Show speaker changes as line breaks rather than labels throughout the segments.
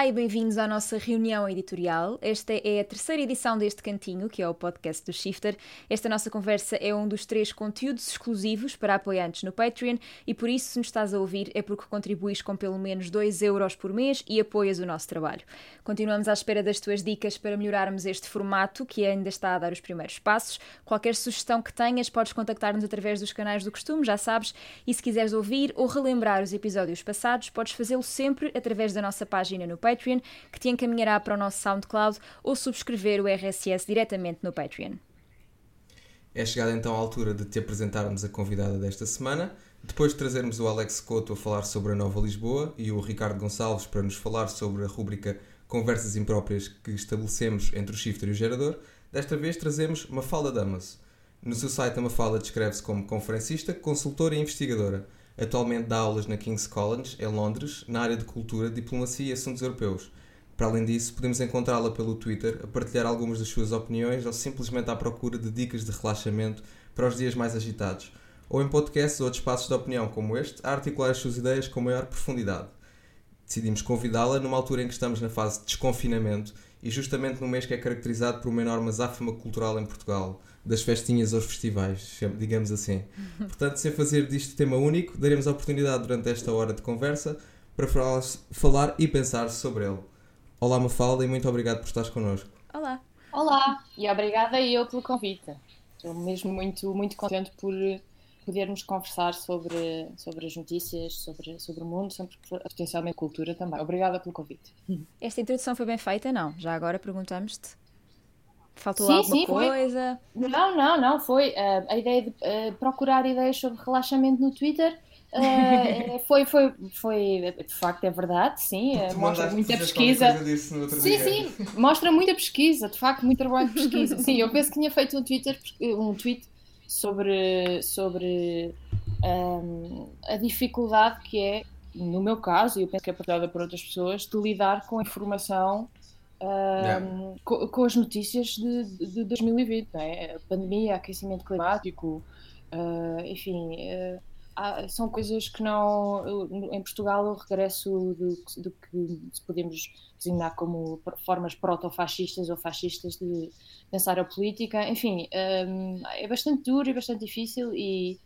Olá e bem-vindos à nossa reunião editorial. Esta é a terceira edição deste cantinho, que é o podcast do Shifter. Esta nossa conversa é um dos três conteúdos exclusivos para apoiantes no Patreon e por isso, se nos estás a ouvir, é porque contribuis com pelo menos 2 euros por mês e apoias o nosso trabalho. Continuamos à espera das tuas dicas para melhorarmos este formato, que ainda está a dar os primeiros passos. Qualquer sugestão que tenhas, podes contactar-nos através dos canais do costume, já sabes. E se quiseres ouvir ou relembrar os episódios passados, podes fazê-lo sempre através da nossa página no Patreon, que te encaminhará para o nosso SoundCloud ou subscrever o RSS diretamente no Patreon.
É chegada então a altura de te apresentarmos a convidada desta semana. Depois de trazermos o Alex Couto a falar sobre a Nova Lisboa e o Ricardo Gonçalves para nos falar sobre a rúbrica Conversas Impróprias que estabelecemos entre o shifter e o gerador, desta vez trazemos Mafalda Damas. No seu site, a Mafalda descreve-se como conferencista, consultora e investigadora. Atualmente dá aulas na King's College, em Londres, na área de cultura, diplomacia e assuntos europeus. Para além disso, podemos encontrá-la pelo Twitter a partilhar algumas das suas opiniões ou simplesmente à procura de dicas de relaxamento para os dias mais agitados, ou em podcasts ou espaços de opinião como este, a articular as suas ideias com maior profundidade. Decidimos convidá-la numa altura em que estamos na fase de desconfinamento e justamente no mês que é caracterizado por uma enorme azáfama cultural em Portugal, das festinhas aos festivais, digamos assim. Portanto, sem fazer disto tema único, daremos a oportunidade durante esta hora de conversa para falar e pensar sobre ele. Olá, Mafalda, e muito obrigado por estares connosco.
Olá.
Olá, e obrigada eu pelo convite. Estou mesmo muito, muito contente por podermos conversar sobre, sobre as notícias, sobre, sobre o mundo, sobre potencialmente cultura também. Obrigada pelo convite.
Esta introdução foi bem feita, não? Já agora perguntamos-te. Faltou
sim,
alguma
sim,
coisa?
Foi. Não, não, não. Foi uh, a ideia de uh, procurar ideias sobre relaxamento no Twitter. Uh, foi, foi, foi, de facto, é verdade, sim. mostra muita pesquisa. sim,
dia.
sim, mostra muita pesquisa, de facto, muito trabalho de pesquisa. sim, eu penso que tinha feito um Twitter, um tweet sobre, sobre um, a dificuldade que é, no meu caso, e eu penso que é partilhada por outras pessoas, de lidar com a informação com, com, as notícias de, de 2020, não é? A pandemia, aquecimento climático, uh, enfim, uh, há, são coisas que não. Em Portugal, o regresso do, do que podemos designar como formas proto-fascistas ou fascistas de pensar a política, enfim, um, é bastante duro e bastante difícil e.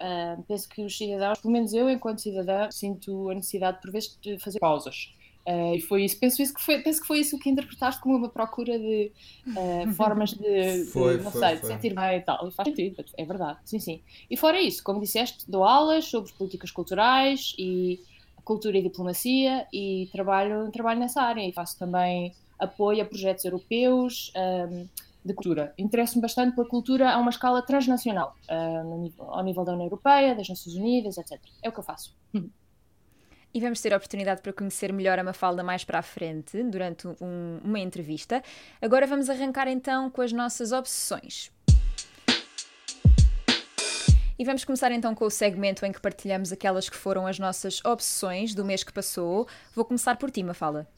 Uh, penso que os cidadãos, pelo menos eu, enquanto cidadã, sinto a necessidade, por vezes, de fazer pausas Uh, e foi isso, penso, isso que foi, penso que foi isso que interpretaste como uma procura de uh, formas de,
foi,
de não
foi,
sei,
foi.
de sentir bem e tal. E faz sentido, é verdade, sim, sim. E fora isso, como disseste, dou aulas sobre políticas culturais e cultura e diplomacia e trabalho, trabalho nessa área e faço também apoio a projetos europeus um, de cultura. Interesso-me bastante pela cultura a uma escala transnacional, uh, nível, ao nível da União Europeia, das Nações Unidas, etc. É o que eu faço.
E vamos ter a oportunidade para conhecer melhor a Mafalda mais para a frente, durante um, uma entrevista. Agora vamos arrancar então com as nossas obsessões. E vamos começar então com o segmento em que partilhamos aquelas que foram as nossas obsessões do mês que passou. Vou começar por ti, Mafalda.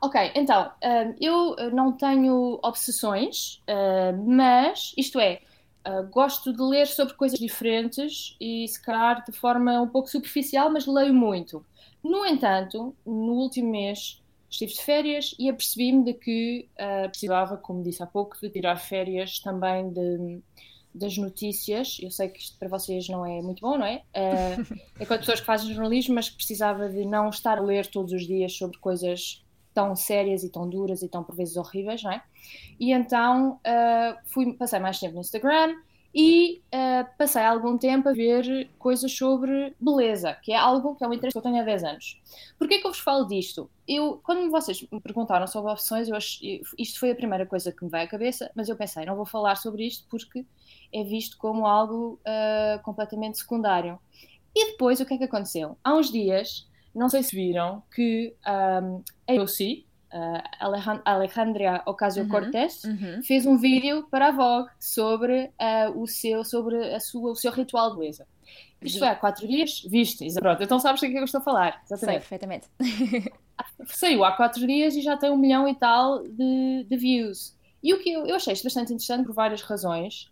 Ok, então, hum, eu não tenho obsessões, hum, mas, isto é, Uh, gosto de ler sobre coisas diferentes e, se calhar, de forma um pouco superficial, mas leio muito. No entanto, no último mês estive de férias e apercebi-me de que uh, precisava, como disse há pouco, de tirar férias também de, das notícias. Eu sei que isto para vocês não é muito bom, não é? Uh, é com pessoas que fazem jornalismo, mas que precisava de não estar a ler todos os dias sobre coisas tão sérias e tão duras e tão por vezes horríveis, não é? E então uh, fui, passei mais tempo no Instagram e uh, passei algum tempo a ver coisas sobre beleza, que é algo que é um interesse que eu tenho há 10 anos. Porquê que eu vos falo disto? Eu, quando vocês me perguntaram sobre opções, eu ach... isto foi a primeira coisa que me veio à cabeça, mas eu pensei, não vou falar sobre isto porque é visto como algo uh, completamente secundário. E depois, o que é que aconteceu? Há uns dias não sei se viram que um, a AOC, uh, Alejandra Ocasio-Cortez,
uhum, uhum.
fez um vídeo para a Vogue sobre, uh, o, seu, sobre a sua, o seu ritual de beleza. Isto foi há quatro dias, viste, pronto, então sabes do que é que eu estou a falar.
Exatamente. Sei, perfeitamente.
Saiu há quatro dias e já tem um milhão e tal de, de views. E o que eu, eu achei isto bastante interessante por várias razões.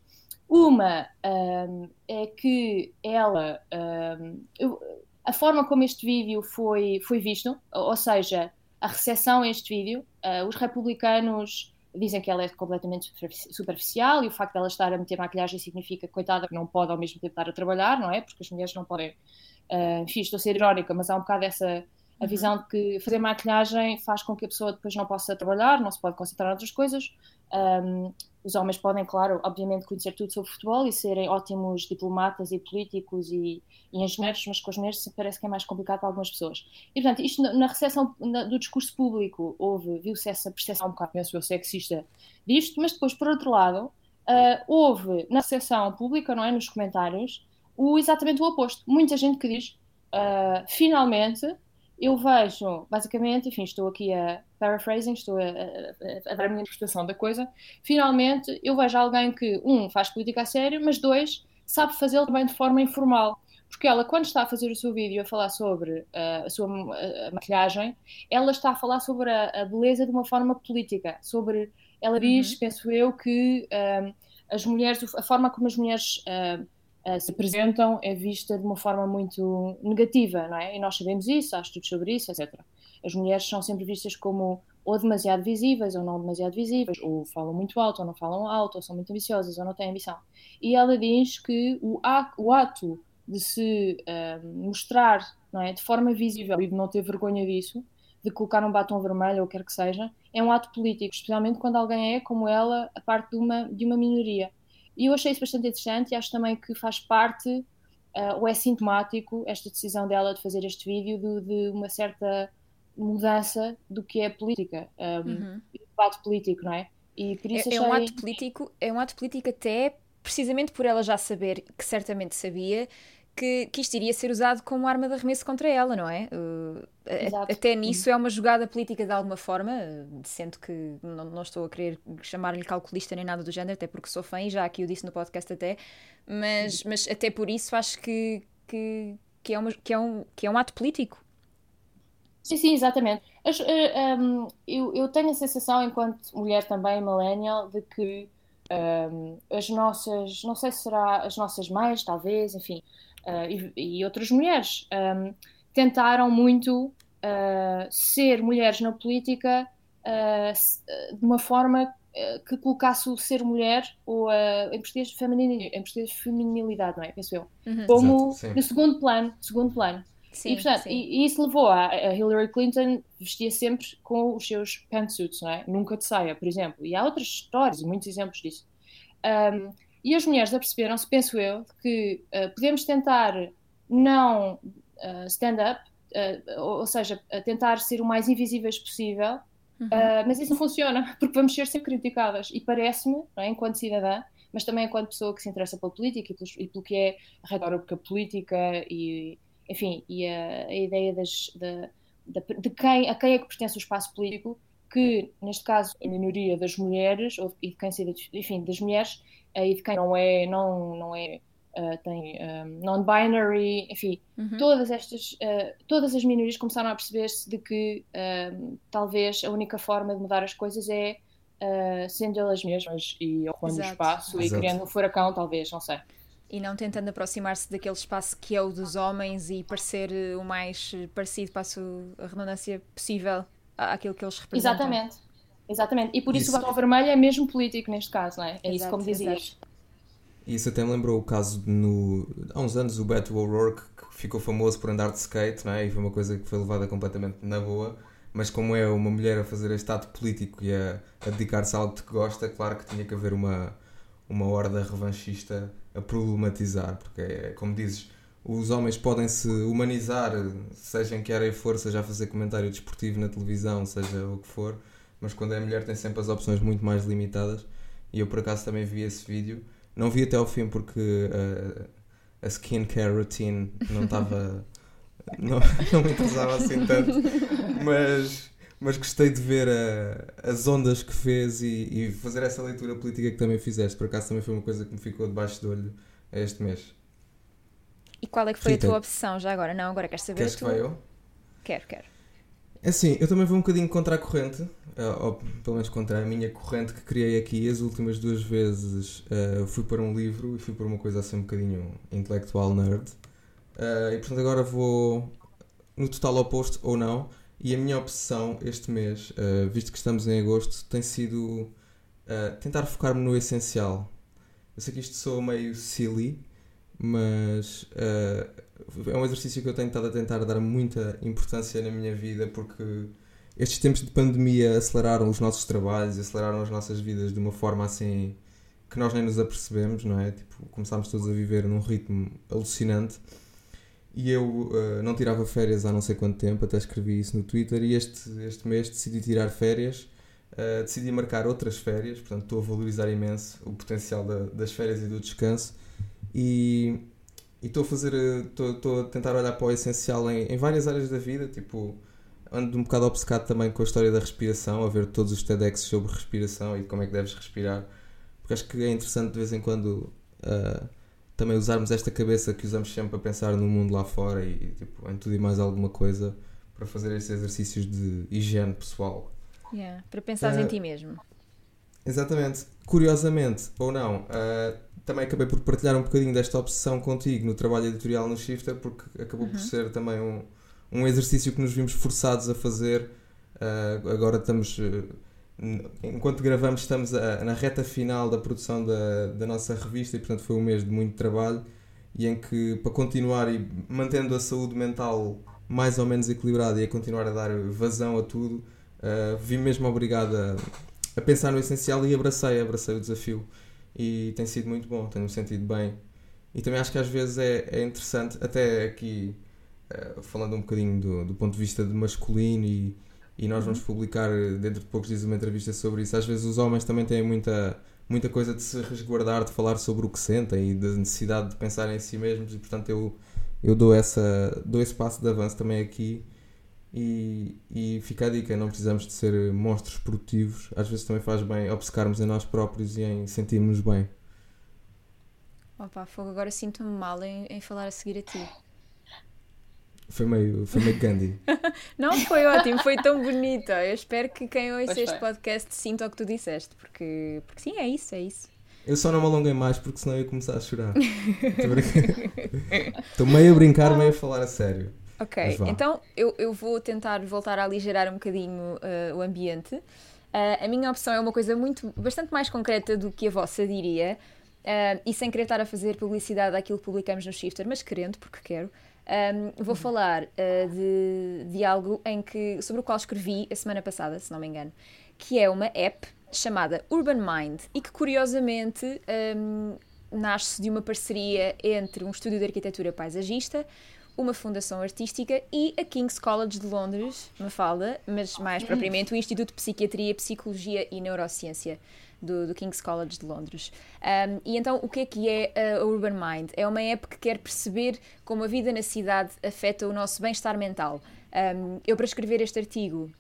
Uma um, é que ela. Um, eu, a forma como este vídeo foi, foi visto, ou seja, a recepção a este vídeo. Uh, os republicanos dizem que ela é completamente superficial e o facto de estar a meter maquilhagem significa coitada, que não pode ao mesmo tempo estar a trabalhar, não é? Porque as mulheres não podem. Uh, enfim, estou a ser irónica, mas há um bocado essa a uhum. visão de que fazer maquilhagem faz com que a pessoa depois não possa trabalhar, não se pode concentrar em outras coisas. Um, os homens podem, claro, obviamente, conhecer tudo sobre futebol e serem ótimos diplomatas e políticos e, e engenheiros, mas com as mulheres parece que é mais complicado para algumas pessoas. E, portanto, isto na, na recepção do discurso público houve, viu-se essa percepção um bocado, penso eu, sexista disto, mas depois, por outro lado, uh, houve na recepção pública, não é, nos comentários, o, exatamente o oposto. Muita gente que diz, uh, finalmente, eu vejo, basicamente, enfim, estou aqui a paraphrasing, estou a, a, a, dar a minha interpretação da coisa. Finalmente, eu vejo alguém que, um, faz política a sério, mas dois, sabe fazê-lo também de forma informal. Porque ela, quando está a fazer o seu vídeo a falar sobre uh, a sua a maquilhagem, ela está a falar sobre a, beleza de uma forma política. Sobre, ela diz, uhum. penso eu, que uh, as mulheres, a forma como as mulheres. Uh, uh, se apresentam é vista de uma forma muito negativa, não é? E nós sabemos isso, há estudos sobre isso, etc. As mulheres são sempre vistas como ou demasiado visíveis ou não demasiado visíveis, ou falam muito alto ou não falam alto, ou são muito ambiciosas ou não têm ambição. E ela diz que o o ato de se uh, mostrar não é, de forma visível e de não ter vergonha disso, de colocar um batom vermelho ou o que quer que seja, é um ato político, especialmente quando alguém é, como ela, a parte de uma, de uma minoria. E eu achei isso bastante interessante e acho também que faz parte, uh, ou é sintomático, esta decisão dela de fazer este vídeo de, de uma certa mudança do que é política, um, uhum. debate político, não é?
E por isso é, achei... é um ato político, é um ato político até precisamente por ela já saber, que certamente sabia, que, que isto iria ser usado como arma de arremesso contra ela, não é? Uh, até nisso é uma jogada política de alguma forma, sendo que não, não estou a querer chamar-lhe calculista nem nada do género, até porque sou fã e já aqui o disse no podcast até, mas, mas até por isso acho que, que, que, é, uma, que, é, um, que é um ato político.
Sim, sim, exatamente. Uh, eu, eu tenho a sensação, enquanto mulher também millennial, de que um, as nossas, não sei se será as nossas mães, talvez, enfim, uh, e, e, outras mulheres um, tentaram muito uh, ser mulheres na política uh, de uma forma que colocasse o ser mulher ou em português feminilidade, em português feminilidade, não é? Penso eu. Uhum. Como Exato, no segundo plano, segundo plano. Sim, e, portanto, e, e, isso levou a, a, Hillary Clinton vestia sempre com os seus pantsuits, não é? Nunca de saia, por exemplo. E há outras histórias e muitos exemplos disso. Um, e as mulheres aperceberam-se, penso eu, que uh, podemos tentar não uh, stand up, uh, ou, seja, tentar ser o mais invisíveis possível, uhum. mas isso não funciona, porque vamos ser sempre criticadas. E parece-me, é, enquanto cidadã, mas também enquanto pessoa que se interessa pela política e pelo, e pelo que é a retórica política e, enfim, e a, a ideia das, de, de, de, quem, a quem é que pertence o espaço político, que, neste caso, a minoria das mulheres, ou, e de quem se, enfim, das mulheres, e de quem não é, não, não é Uh, tem um, non-binary, enfim, uhum. todas estas, uh, todas as minorias começaram a perceber-se de que uh, talvez a única forma de mudar as coisas é sendo elas mesmas e ocupando o espaço Exato. e criando um furacão, talvez, não sei.
E não tentando aproximar-se daquele espaço que é o dos homens e parecer o mais parecido, passo a redundância possível àquilo que eles representam.
Exatamente. Exatamente. E por isso, isso. o batom vermelho é mesmo político neste caso, não é? É Exato, isso como dizias.
Isso até me lembrou o caso no, há uns anos o Beto O'Rourke que ficou famoso por andar de skate, não é? E foi uma coisa que foi levada completamente na boa. Mas como é uma mulher a fazer este ato político e a, a dedicar-se a algo que gosta, claro que tinha que haver uma, uma horda revanchista a problematizar, porque é, como dizes, os homens podem se humanizar, seja em que área for, seja a fazer comentário desportivo na televisão, seja o que for, mas quando é mulher tem sempre as opções muito mais limitadas. E eu por acaso também vi esse vídeo. Não vi até ao fim porque uh, a skincare routine não estava. não, não me interessava assim tanto. Mas, mas gostei de ver a, as ondas que fez e, e, fazer essa leitura política que também fizeste. Por acaso também foi uma coisa que me ficou debaixo do olho este mês.
E qual é que foi Rita, a tua opção já agora? Não, agora queres saber
Queres
a tua?
que vá eu?
Quero, quero.
É assim, eu também vou um bocadinho contra a corrente, eh, ou pelo menos contra a minha corrente que criei aqui. As últimas duas vezes uh, fui para um livro e fui para uma coisa assim um bocadinho intelectual nerd. Uh, e portanto agora vou no total oposto ou não E a minha obsessão este mês, uh, visto que estamos em agosto, tem sido tentar focar-me no essencial. Eu sei que isto soa meio silly, mas é um exercício que eu tenho estado a tentar dar muita importância na minha vida porque estes tempos de pandemia aceleraram os nossos trabalhos, aceleraram as nossas vidas de uma forma assim que nós nem nos apercebemos, não é? Tipo, começámos todos a viver num ritmo alucinante e eu uh, não tirava férias há não sei quanto tempo, até escrevi isso no Twitter. E este, este mês decidi tirar férias, uh, decidi marcar outras férias, portanto estou a valorizar imenso o potencial da, das férias e do descanso. E estou a fazer, estou a tentar olhar para o essencial em, em várias áreas da vida, tipo, ando um bocado obcecado também com a história da respiração, a ver todos os TEDx sobre respiração e como é que deves respirar, porque acho que é interessante de vez em quando. Uh, também usarmos esta cabeça que usamos sempre a pensar no mundo lá fora e, tipo, em tudo e mais alguma coisa para fazer estes exercícios de higiene pessoal.
Yeah, para pensar uh, em ti mesmo.
Exatamente. Curiosamente, ou não, uh, também acabei por partilhar um bocadinho desta obsessão contigo no trabalho editorial no Shifter, porque acabou uhum. por ser também um, um exercício que nos vimos forçados a fazer. Uh, agora estamos enquanto gravamos estamos a, na reta final da produção da, da nossa revista e portanto foi um mês de muito trabalho e em que para continuar e mantendo a saúde mental mais ou menos equilibrada e a continuar a dar vazão a tudo uh, vi mesmo obrigado a, a, pensar no essencial e abracei, abracei o desafio e tem sido muito bom, tenho-me sentido bem e também acho que às vezes é, é interessante até aqui uh, falando um bocadinho do, do ponto de vista de masculino e e nós vamos publicar dentro de poucos dias uma entrevista sobre isso. Às vezes os homens também têm muita, muita coisa de se resguardar, de falar sobre o que sentem e da necessidade de pensar em si mesmos e portanto eu, eu dou, essa, dou esse passo de avanço também aqui e, e fica a dica, não precisamos de ser monstros produtivos, às vezes também faz bem obcecarmos em nós próprios e em sentirmos bem.
Opa, fogo, agora sinto-me mal em, em falar a seguir a ti.
Foi meio, foi meio Gandhi.
não, foi ótimo, foi tão bonito. Eu espero que quem ouça este podcast sinta o que tu disseste, porque, porque sim, é isso, é isso.
Eu só não me alonguei mais porque senão eu ia começar a chorar. Estou meio a brincar, meio a falar a sério.
Ok, então eu, eu vou tentar voltar a aligerar um bocadinho uh, o ambiente. Uh, a minha opção é uma coisa muito, bastante mais concreta do que a vossa, diria. Uh, e sem querer estar a fazer publicidade àquilo que publicamos no Shifter, mas querendo, porque quero. Um, vou falar uh, de, de algo em que, sobre o qual escrevi a semana passada, se não me engano, que é uma app chamada Urban Mind e que curiosamente um, nasce de uma parceria entre um estúdio de arquitetura paisagista, uma fundação artística e a King's College de Londres, me fala, mas mais propriamente o Instituto de Psiquiatria, Psicologia e Neurociência do, do King's College de Londres. Um, e então, o que é que é a Urban Mind? É uma app que quer perceber como a vida na cidade afeta o nosso bem-estar mental. Um, eu, para escrever este artigo,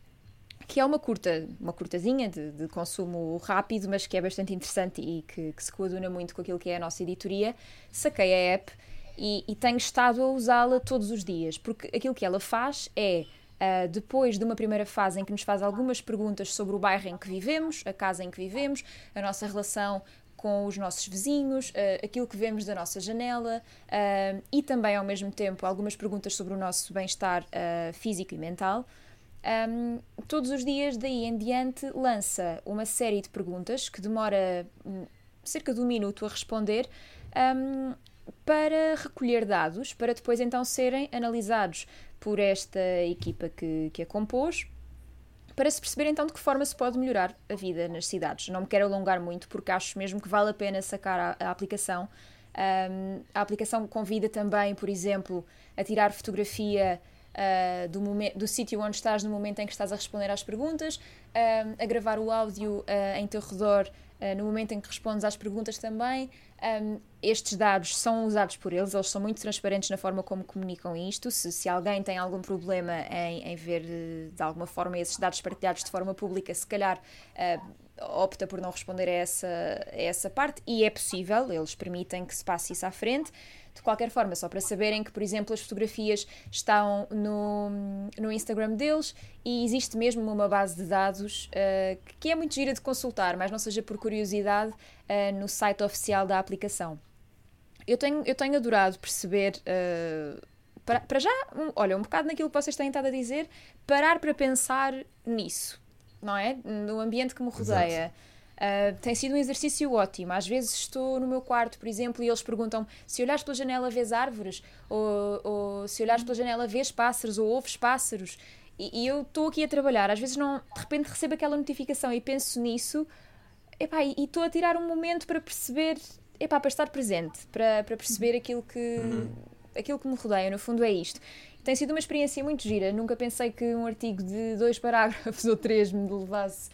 que é uma curta, uma curtazinha de, de, consumo rápido, mas que é bastante interessante e que, que, se coaduna muito com aquilo que é a nossa editoria, saquei a app e, e tenho estado a usá-la todos os dias, porque aquilo que ela faz é Uh, depois de uma primeira fase em que nos faz algumas perguntas sobre o bairro em que vivemos, a casa em que vivemos, a nossa relação com os nossos vizinhos, uh, aquilo que vemos da nossa janela uh, e também, ao mesmo tempo, algumas perguntas sobre o nosso bem-estar físico e mental. Um, todos os dias, daí em diante, lança uma série de perguntas que demora um, cerca de um minuto a responder. Um, para recolher dados, para depois então serem analisados por esta equipa que, que a compôs, para se perceber então de que forma se pode melhorar a vida nas cidades. Não me quero alongar muito, porque acho mesmo que vale a pena sacar a, a aplicação. Um, a aplicação convida também, por exemplo, a tirar fotografia uh, do, do sítio onde estás no momento em que estás a responder às perguntas, a gravar o áudio uh, em teu redor no momento em que respondes às perguntas também, um, estes dados são usados por eles, eles são muito transparentes na forma como comunicam isto. Se, se alguém tem algum problema em, em ver de alguma forma esses dados partilhados de forma pública, se calhar uh, opta por não responder a essa, a essa parte, e é possível, eles permitem que se passe isso à frente. De qualquer forma, só para saberem que, por exemplo, as fotografias estão no, no Instagram deles e existe mesmo uma base de dados uh, que é muito gira de consultar, mas não seja por curiosidade, uh, no site oficial da aplicação. Eu tenho, eu tenho adorado perceber uh, para, para já, um, olha, um bocado naquilo que vocês têm estado a dizer, parar para pensar nisso, não é? No ambiente que me rodeia. Uh, tem sido um exercício ótimo. Às vezes estou no meu quarto, por exemplo, e eles perguntam se olhares pela janela vês árvores, ou, ou se olhares pela janela vês pássaros, ou ouves pássaros. E, e eu estou aqui a trabalhar. Às vezes, não, de repente, recebo aquela notificação e penso nisso, epá, e estou a tirar um momento para perceber, epá, para estar presente, para, para perceber aquilo que, uhum. aquilo que me rodeia. No fundo, é isto. Tem sido uma experiência muito gira. Nunca pensei que um artigo de dois parágrafos ou três me levasse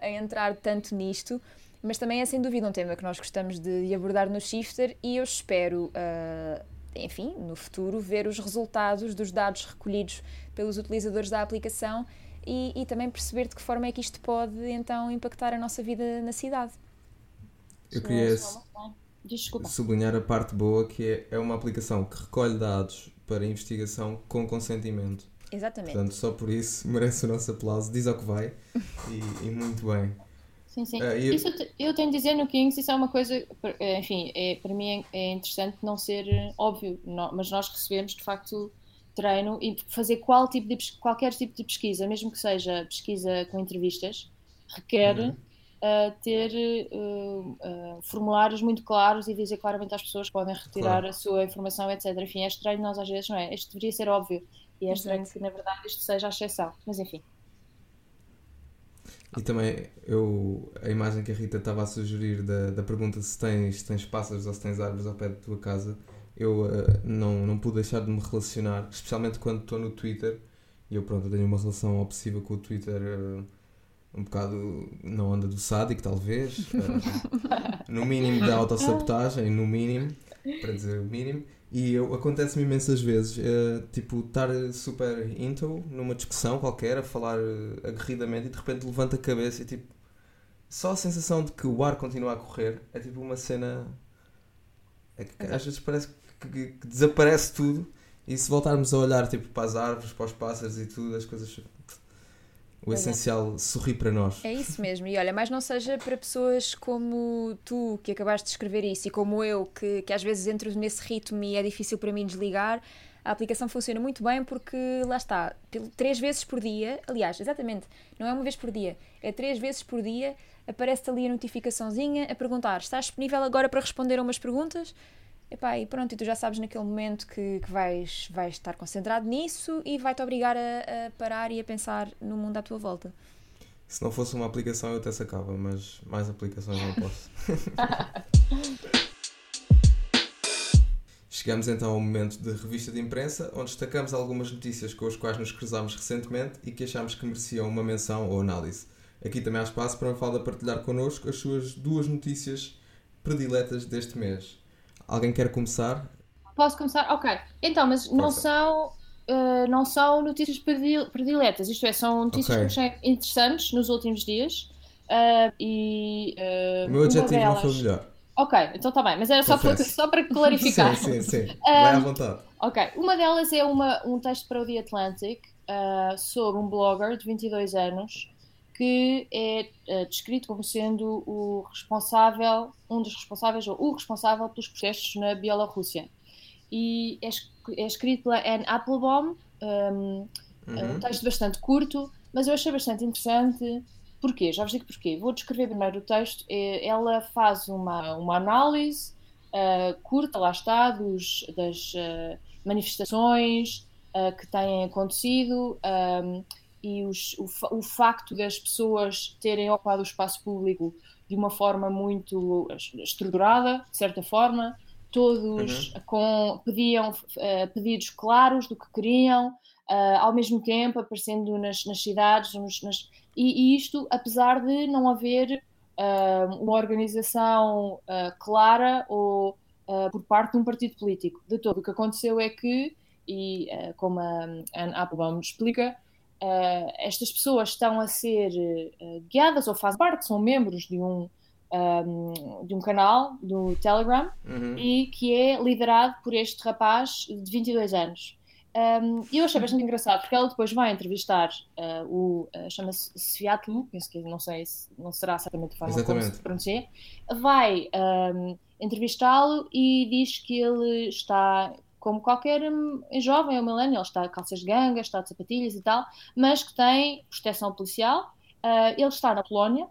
a entrar tanto nisto, mas também é sem dúvida um tema que nós gostamos de, de abordar no Shifter e eu espero, uh, enfim, no futuro, ver os resultados dos dados recolhidos pelos utilizadores da aplicação e, e também perceber de que forma é que isto pode então impactar a nossa vida na cidade.
Eu queria sublinhar a parte boa que é, é uma aplicação que recolhe dados para investigação com consentimento.
Exatamente.
Portanto, só por isso merece o nosso aplauso. Diz ao que vai e, e muito bem.
Sim, sim. Uh, eu... Isso eu tenho de dizer no Kings, isso é uma coisa, eh, enfim, é, para mim é, é interessante não ser eh, óbvio, não, mas nós recebemos de facto treino e fazer qual tipo de, qualquer tipo de pesquisa, mesmo que seja pesquisa com entrevistas, requer uhum. uh, ter uh, formulários muito claros e dizer claramente às pessoas que podem retirar claro. a sua informação, etc. Enfim, é estranho nós às vezes, não é? Isto deveria ser óbvio e é estranho que, na verdade, isto seja a exceção. Mas, enfim.
E também, eu, a imagem que a Rita estava a sugerir da, da pergunta se tens, se tens pássaros ou se tens árvores ao pé da tua casa, eu uh, não, não pude deixar de me relacionar, especialmente quando estou no Twitter. E eu, pronto, tenho uma relação obsessiva com o Twitter, uh, um bocado na onda do sádico, talvez. Uh, no mínimo da autossabotagem, no mínimo, para dizer o mínimo. E acontece-me imensas vezes, uh, tipo, estar super into numa discussão qualquer, a falar uh, aguerridamente e de repente levanta a cabeça e tipo, só a sensação de que o ar continua a correr é tipo uma cena. É que às vezes parece que, que, que, desaparece tudo e se voltarmos a olhar tipo, para as árvores, para os pássaros e tudo, as coisas o essencial sorri para nós.
É isso mesmo. E olha, mas não seja para pessoas como tu, que acabaste de escrever isso, e como eu, que, que às vezes entro nesse ritmo e é difícil para mim desligar. A aplicação funciona muito bem porque lá está, três vezes por dia, aliás, exatamente, não é uma vez por dia, é três vezes por dia, aparece ali a notificaçãozinha a perguntar: estás disponível agora para responder a umas perguntas? Epá, e pronto, e tu já sabes naquele momento que, que vais, vais estar concentrado nisso e vai-te obrigar a, a, parar e a pensar no mundo à tua volta.
Se não fosse uma aplicação eu até sacava, mas mais aplicações não posso. Chegamos então ao momento de revista de imprensa, onde destacamos algumas notícias com as quais nos cruzámos recentemente e que achamos que mereciam uma menção ou análise. Aqui também há espaço para a Mafalda partilhar connosco as suas duas notícias prediletas deste mês. Alguém quer começar?
Posso começar? Ok. Então, mas Força. não são, uh, não são notícias prediletas, isto é, são notícias okay. que achei interessantes nos últimos dias. Uh, e,
uh, o meu adjetivo delas... não foi melhor.
Ok, então está bem, mas era só para, só para clarificar.
sim, sim, sim. Vai à vontade.
Ok, uma delas é uma, um texto para o The Atlantic sobre um blogger de 22 anos que é uh, descrito como sendo o responsável, um dos responsáveis, ou o responsável pelos protestos na Bielorrússia. E é, é escrito pela Anne Applebaum, um, uhum. um texto bastante curto, mas eu achei bastante interessante. Porquê? Já vos digo porquê. Vou descrever primeiro o texto. É, ela faz uma, uma análise uh, curta, lá está, dos, das uh, manifestações uh, que têm acontecido. Um, e os, o, o, facto das pessoas terem ocupado o espaço público de uma forma muito estruturada, de certa forma, todos uhum. com, pediam uh, pedidos claros do que queriam, uh, ao mesmo tempo aparecendo nas, nas cidades, nos, nas, e, e, isto apesar de não haver uh, uma organização clara ou por parte de um partido político. De todo, o que aconteceu é que, e como a Anne Applebaum explica, uh, estas pessoas estão a ser uh, guiadas ou fazem parte, são membros de um, um de um canal do Telegram uhum. e que é liderado por este rapaz de 22 anos. Um, e eu achei bastante engraçado porque ela depois vai entrevistar uh, o uh, chama-se Sviatlu, penso que não sei se não será certamente a forma Exatamente. como se pronuncia, vai um, entrevistá-lo e diz que ele está como qualquer hum, jovem ou millennial, está de calças de ganga, está de sapatilhas e tal, mas que tem proteção policial. Uh, ele está na Polónia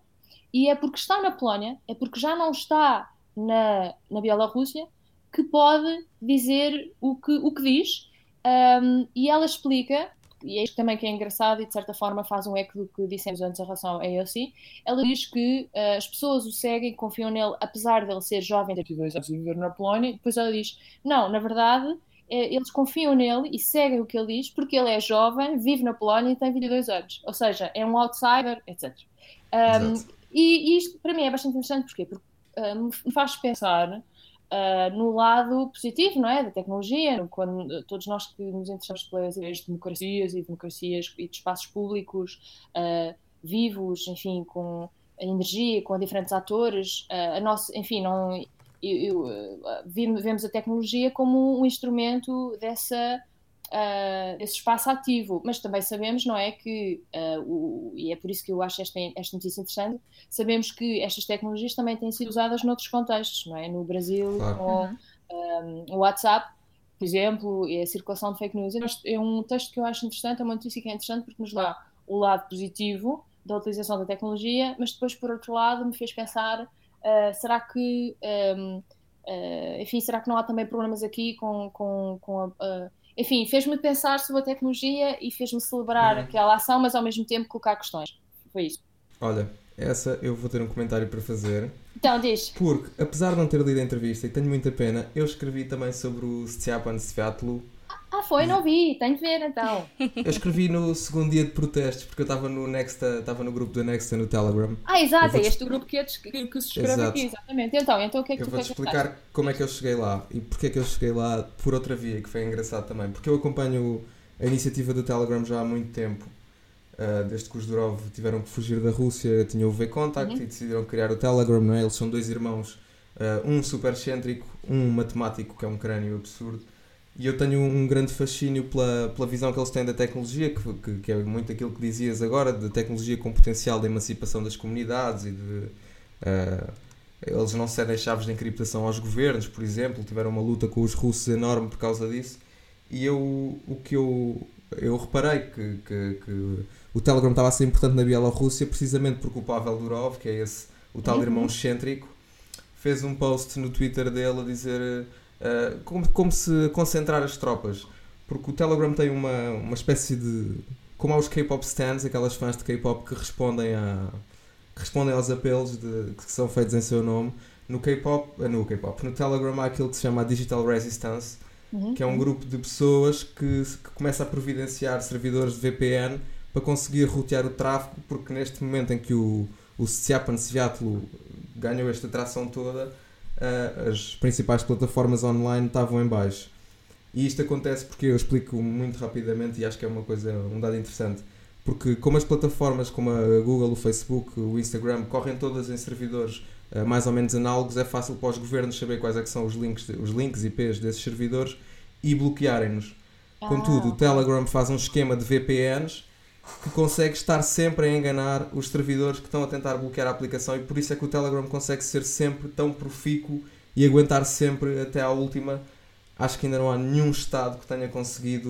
e é porque está na Polónia, é porque já não está na, na Bielorrússia, que pode dizer o que, o que diz. Um, e ela explica, e é isto também que é engraçado e de certa forma faz um eco do que dissemos antes em relação a AOC, ela diz que uh, as pessoas o seguem, confiam nele, apesar de ele ser jovem, ter dois anos e viver na Polónia, depois ela diz, não, na verdade, eh, eles confiam nele e seguem o que ele diz porque ele é jovem, vive na Polónia e tem 22 anos. Ou seja, é um outsider, etc. Um, e, e, isto para mim é bastante interessante porquê? porque uh, me faz pensar uh, no lado positivo, não é? Da tecnologia, quando todos nós que nos interessamos pelas ideias de democracias e democracias e de espaços públicos uh, vivos, enfim, com energia, com diferentes atores, a nossa, enfim, não, eu, eu, vemos a tecnologia como um instrumento dessa uh, esse espaço ativo, mas também sabemos, não é, que, uh, o, e é por isso que eu acho esta, esta notícia interessante, sabemos que estas tecnologias também têm sido usadas noutros contextos, não é? No Brasil, claro. com um, uhum. o WhatsApp, por exemplo, e a circulação de fake news. É um texto que eu acho interessante, é uma notícia que é interessante porque nos dá o lado positivo da utilização da tecnologia, mas depois, por outro lado, me fez pensar, uh, será que... Um, Uh, enfim, será que não há também problemas aqui com, com, com a, uh, enfim, fez-me pensar sobre a tecnologia e fez-me celebrar uhum. aquela ação, mas ao mesmo tempo colocar questões. Foi isso.
Olha, essa eu vou ter um comentário para fazer.
Então, diz.
Porque, apesar de não ter lido a entrevista e tenho muita pena, eu escrevi também sobre o Stjepan Sviatlu
ah, foi? Não vi. Tenho que ver então.
Eu escrevi no segundo dia de protestos, porque eu estava no Nexta, estava no grupo da Nexta no Telegram.
Ah, exato, é este o grupo que, é, que, se escreve Exato. aqui, exatamente. Então, então o que é que
eu
tu
vou-te explicar como é que eu cheguei lá e porque é que eu cheguei lá por outra via, que foi engraçado também. Porque eu acompanho a iniciativa do Telegram já há muito tempo. Uh, desde que os Durov tiveram que fugir da Rússia, tinham o V-Contact uhum. e decidiram criar o Telegram, não é? Eles são dois irmãos, uh, um super excêntrico, um matemático, que é um crânio absurdo, e eu tenho um grande fascínio pela, pela visão que eles têm da tecnologia, que, que, que, é muito aquilo que dizias agora, de tecnologia com potencial de emancipação das comunidades e de. Uh, eles não cedem chaves de encriptação aos governos, por exemplo, tiveram uma luta com os russos enorme por causa disso. E eu, o que eu, eu reparei que, que, que o Telegram estava a ser importante na Bielorrússia precisamente porque o Pavel Durov, que é esse, o tal uhum. irmão excêntrico, fez um post no Twitter dele a dizer uh, como, como se concentrar as tropas. Porque o Telegram tem uma, uma espécie de. Como há os K-pop stands, aquelas fãs de K-pop que respondem, a, que respondem aos apelos de, que são feitos em seu nome. No K-pop, eh, no K-pop, no Telegram há aquilo que se chama Digital Resistance, uhum. que é um grupo de pessoas que, que começa a providenciar servidores de VPN para conseguir rotear o tráfego, porque neste momento em que o, o Sciapan Sviatlu ganhou esta tração toda, uh, as principais plataformas online estavam em baixo. E isto acontece porque eu explico muito rapidamente e acho que é uma coisa, um dado interessante. Porque como as plataformas como a Google, o Facebook, o Instagram correm todas em servidores uh, mais ou menos análogos, é fácil para os governos saber quais é são os links, os links IPs desses servidores e bloquearem-nos. Contudo, o ah. Telegram faz um esquema de VPNs que consegue estar sempre a enganar os servidores que estão a tentar bloquear a aplicação e por isso é que o Telegram consegue ser sempre tão profícuo e aguentar sempre até à última. Acho que ainda não há nenhum Estado que tenha conseguido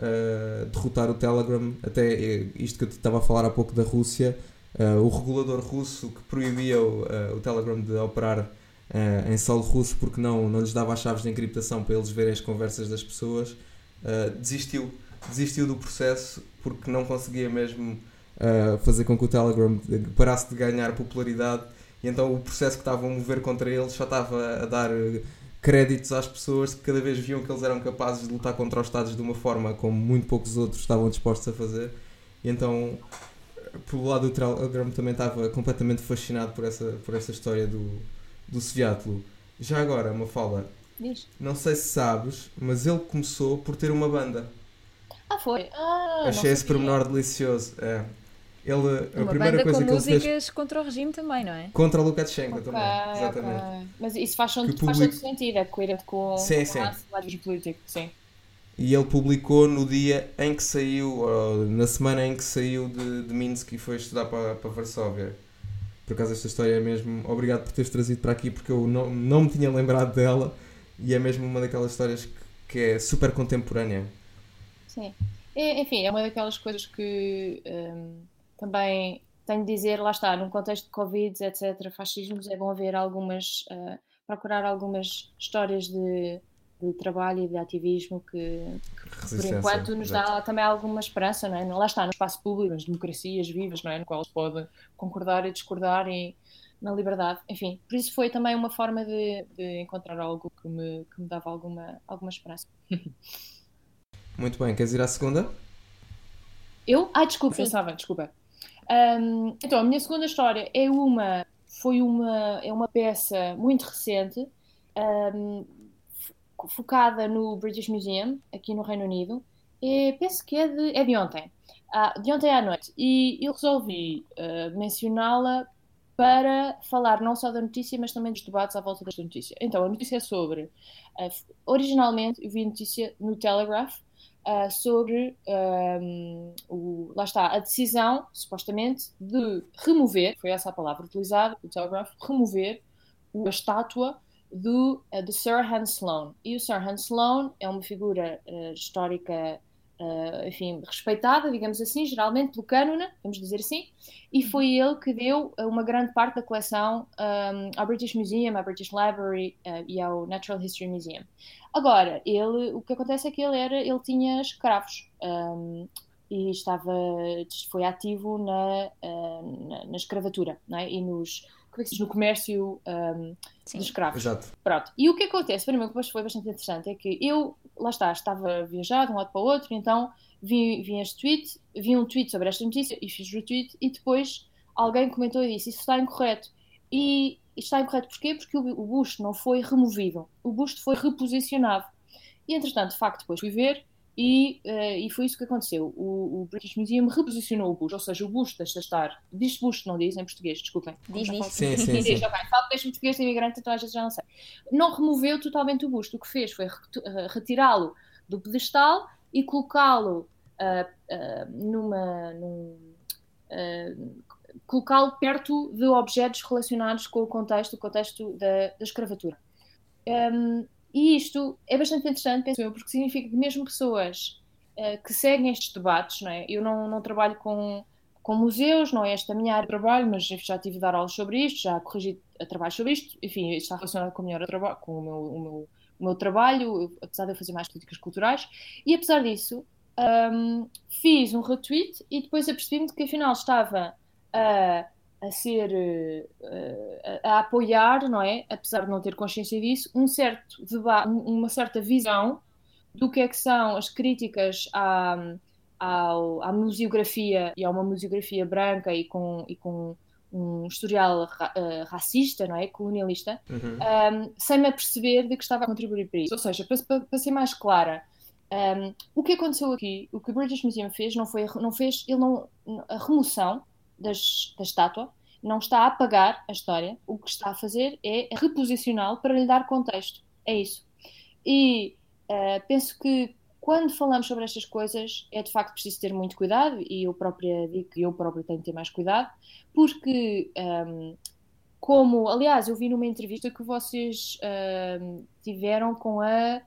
uh, derrotar o Telegram. Até eh, isto que eu estava a falar há pouco da Rússia, uh, o regulador russo que proibia o, uh, o Telegram de operar em solo russo porque não, não lhes dava as chaves de encriptação para eles verem as conversas das pessoas, desistiu desistiu do processo porque não conseguia mesmo uh, fazer com que o Telegram parasse de ganhar popularidade e então o processo que estavam a mover contra eles já estava a dar eh, créditos às pessoas que cada vez viam que eles eram capazes de lutar contra os Estados de uma forma como muito poucos outros estavam dispostos a fazer e então pelo lado do Telegram também estava completamente fascinado por essa, por essa história do, do Sviatlu. Já agora, uma fala, não sei se sabes, mas ele começou por ter uma banda.
Ah, foi? Ah,
Achei esse pormenor delicioso. É. Ele,
a
Uma
primeira
banda
coisa
com
que
músicas
ele fez... contra o regime também, não é?
Contra o Lukashenko okay, também, exatamente.
Okay. Mas isso faz, todo sentido, é coerente com,
sim,
com
sim.
a político, sim.
E ele publicou no dia em que saiu, na semana em que saiu de, de Minsk e foi estudar para, para Varsóvia. Por acaso esta história é mesmo. Obrigado por teres trazido para aqui porque eu não, não me tinha lembrado dela e é mesmo uma daquelas histórias que que é super contemporânea.
Sim. É, enfim, é uma daquelas coisas que um, também tenho de dizer, lá está, num contexto de Covid, etc., fascismos, é bom ver algumas, uh, procurar algumas histórias de, de, trabalho e de ativismo que, que por enquanto, nos exato. dá também alguma esperança, não é? Lá está, no espaço público, nas democracias vivas, não é? No qual se pode concordar e discordar e na liberdade, enfim, por isso foi também uma forma de, de encontrar algo que me, que me dava alguma, alguma esperança.
Muito bem, queres ir à segunda?
Eu? Ah, desculpa, Sim. pensava, desculpa. Um, então, a minha segunda história é uma, foi uma, é uma peça muito recente, um, focada no British Museum, aqui no Reino Unido. E penso que é de, é de ontem, ah, de ontem à noite. E eu resolvi uh, mencioná-la para falar não só da notícia, mas também dos debates à volta desta notícia. Então, a notícia é sobre. Uh, originalmente, eu vi a notícia no Telegraph uh, sobre um, o, lá está, a decisão, supostamente, de remover, foi essa a palavra utilizada, o Telegraph, remover a estátua do, uh, de Sir Hans Sloane. E o Sir Hans Sloane é uma figura uh, histórica uh, enfim, respeitada, digamos assim, geralmente pelo cânone, vamos dizer assim, e uhum. foi ele que deu uma grande parte da coleção um, ao British Museum, à British Library e ao Natural History Museum. Agora, ele, o que acontece é que ele era, ele tinha escravos um, e estava, foi ativo na, uh, na, na, escravatura, não é? E nos como é que se diz, no comércio um, de escravos.
Exato.
Pronto. E o que acontece, para mim, o que depois foi bastante interessante é que eu, lá está, estava a viajar de um lado para o outro, então vi, vi este tweet, vi um tweet sobre esta notícia e fiz o tweet e depois alguém comentou e disse isso está incorreto. E está incorreto porquê? Porque o, o busto não foi removido, o busto foi reposicionado. E entretanto, de facto, depois fui ver e, uh, e foi isso que aconteceu. O, o, British Museum reposicionou o busto, ou seja, o busto deixa estar. Diz busto, não diz em português, desculpem.
Diz, diz.
Sim, sim, sim.
Diz, ok. Falo deixa português de imigrante, então às vezes já não sei. Não removeu totalmente o busto. O que fez foi eh, retirá-lo do pedestal e colocá-lo uh, uh, numa. Num, colocá-lo perto de objetos relacionados com o contexto, o contexto da, da escravatura. Um, e isto é bastante interessante, penso eu, porque significa que mesmo pessoas uh, que seguem estes debates, não é? eu não, não trabalho com, com museus, não é esta minha área de trabalho, mas já tive de dar aulas sobre isto, já corrigi trabalho sobre isto, enfim, isto está relacionado com, a com o, meu, o, meu, o meu trabalho, apesar de eu fazer mais políticas culturais, e apesar disso, um, fiz um retweet e depois apercebi-me que afinal estava a a ser uh, a, a, apoiar, não é? Apesar de não ter consciência disso, um certo debate, uma certa visão do que é que são as críticas à, à, à museografia e a uma museografia branca e com, e com um historial ra, uh, racista, não é? Colonialista, uhum. um, sem me aperceber de que estava a contribuir para isso. Ou seja, para, para, para ser mais clara, um, o que aconteceu aqui, o que o British Museum fez, não foi, não fez, ele não, a remoção das, da estátua, não está a apagar a história, o que está a fazer é reposicioná-lo para lhe dar contexto. É isso. E uh, penso que quando falamos sobre estas coisas é de facto preciso ter muito cuidado e eu própria digo que eu próprio tenho que ter mais cuidado, porque um, ehm, como, aliás, eu vi numa entrevista que vocês uh, tiveram com a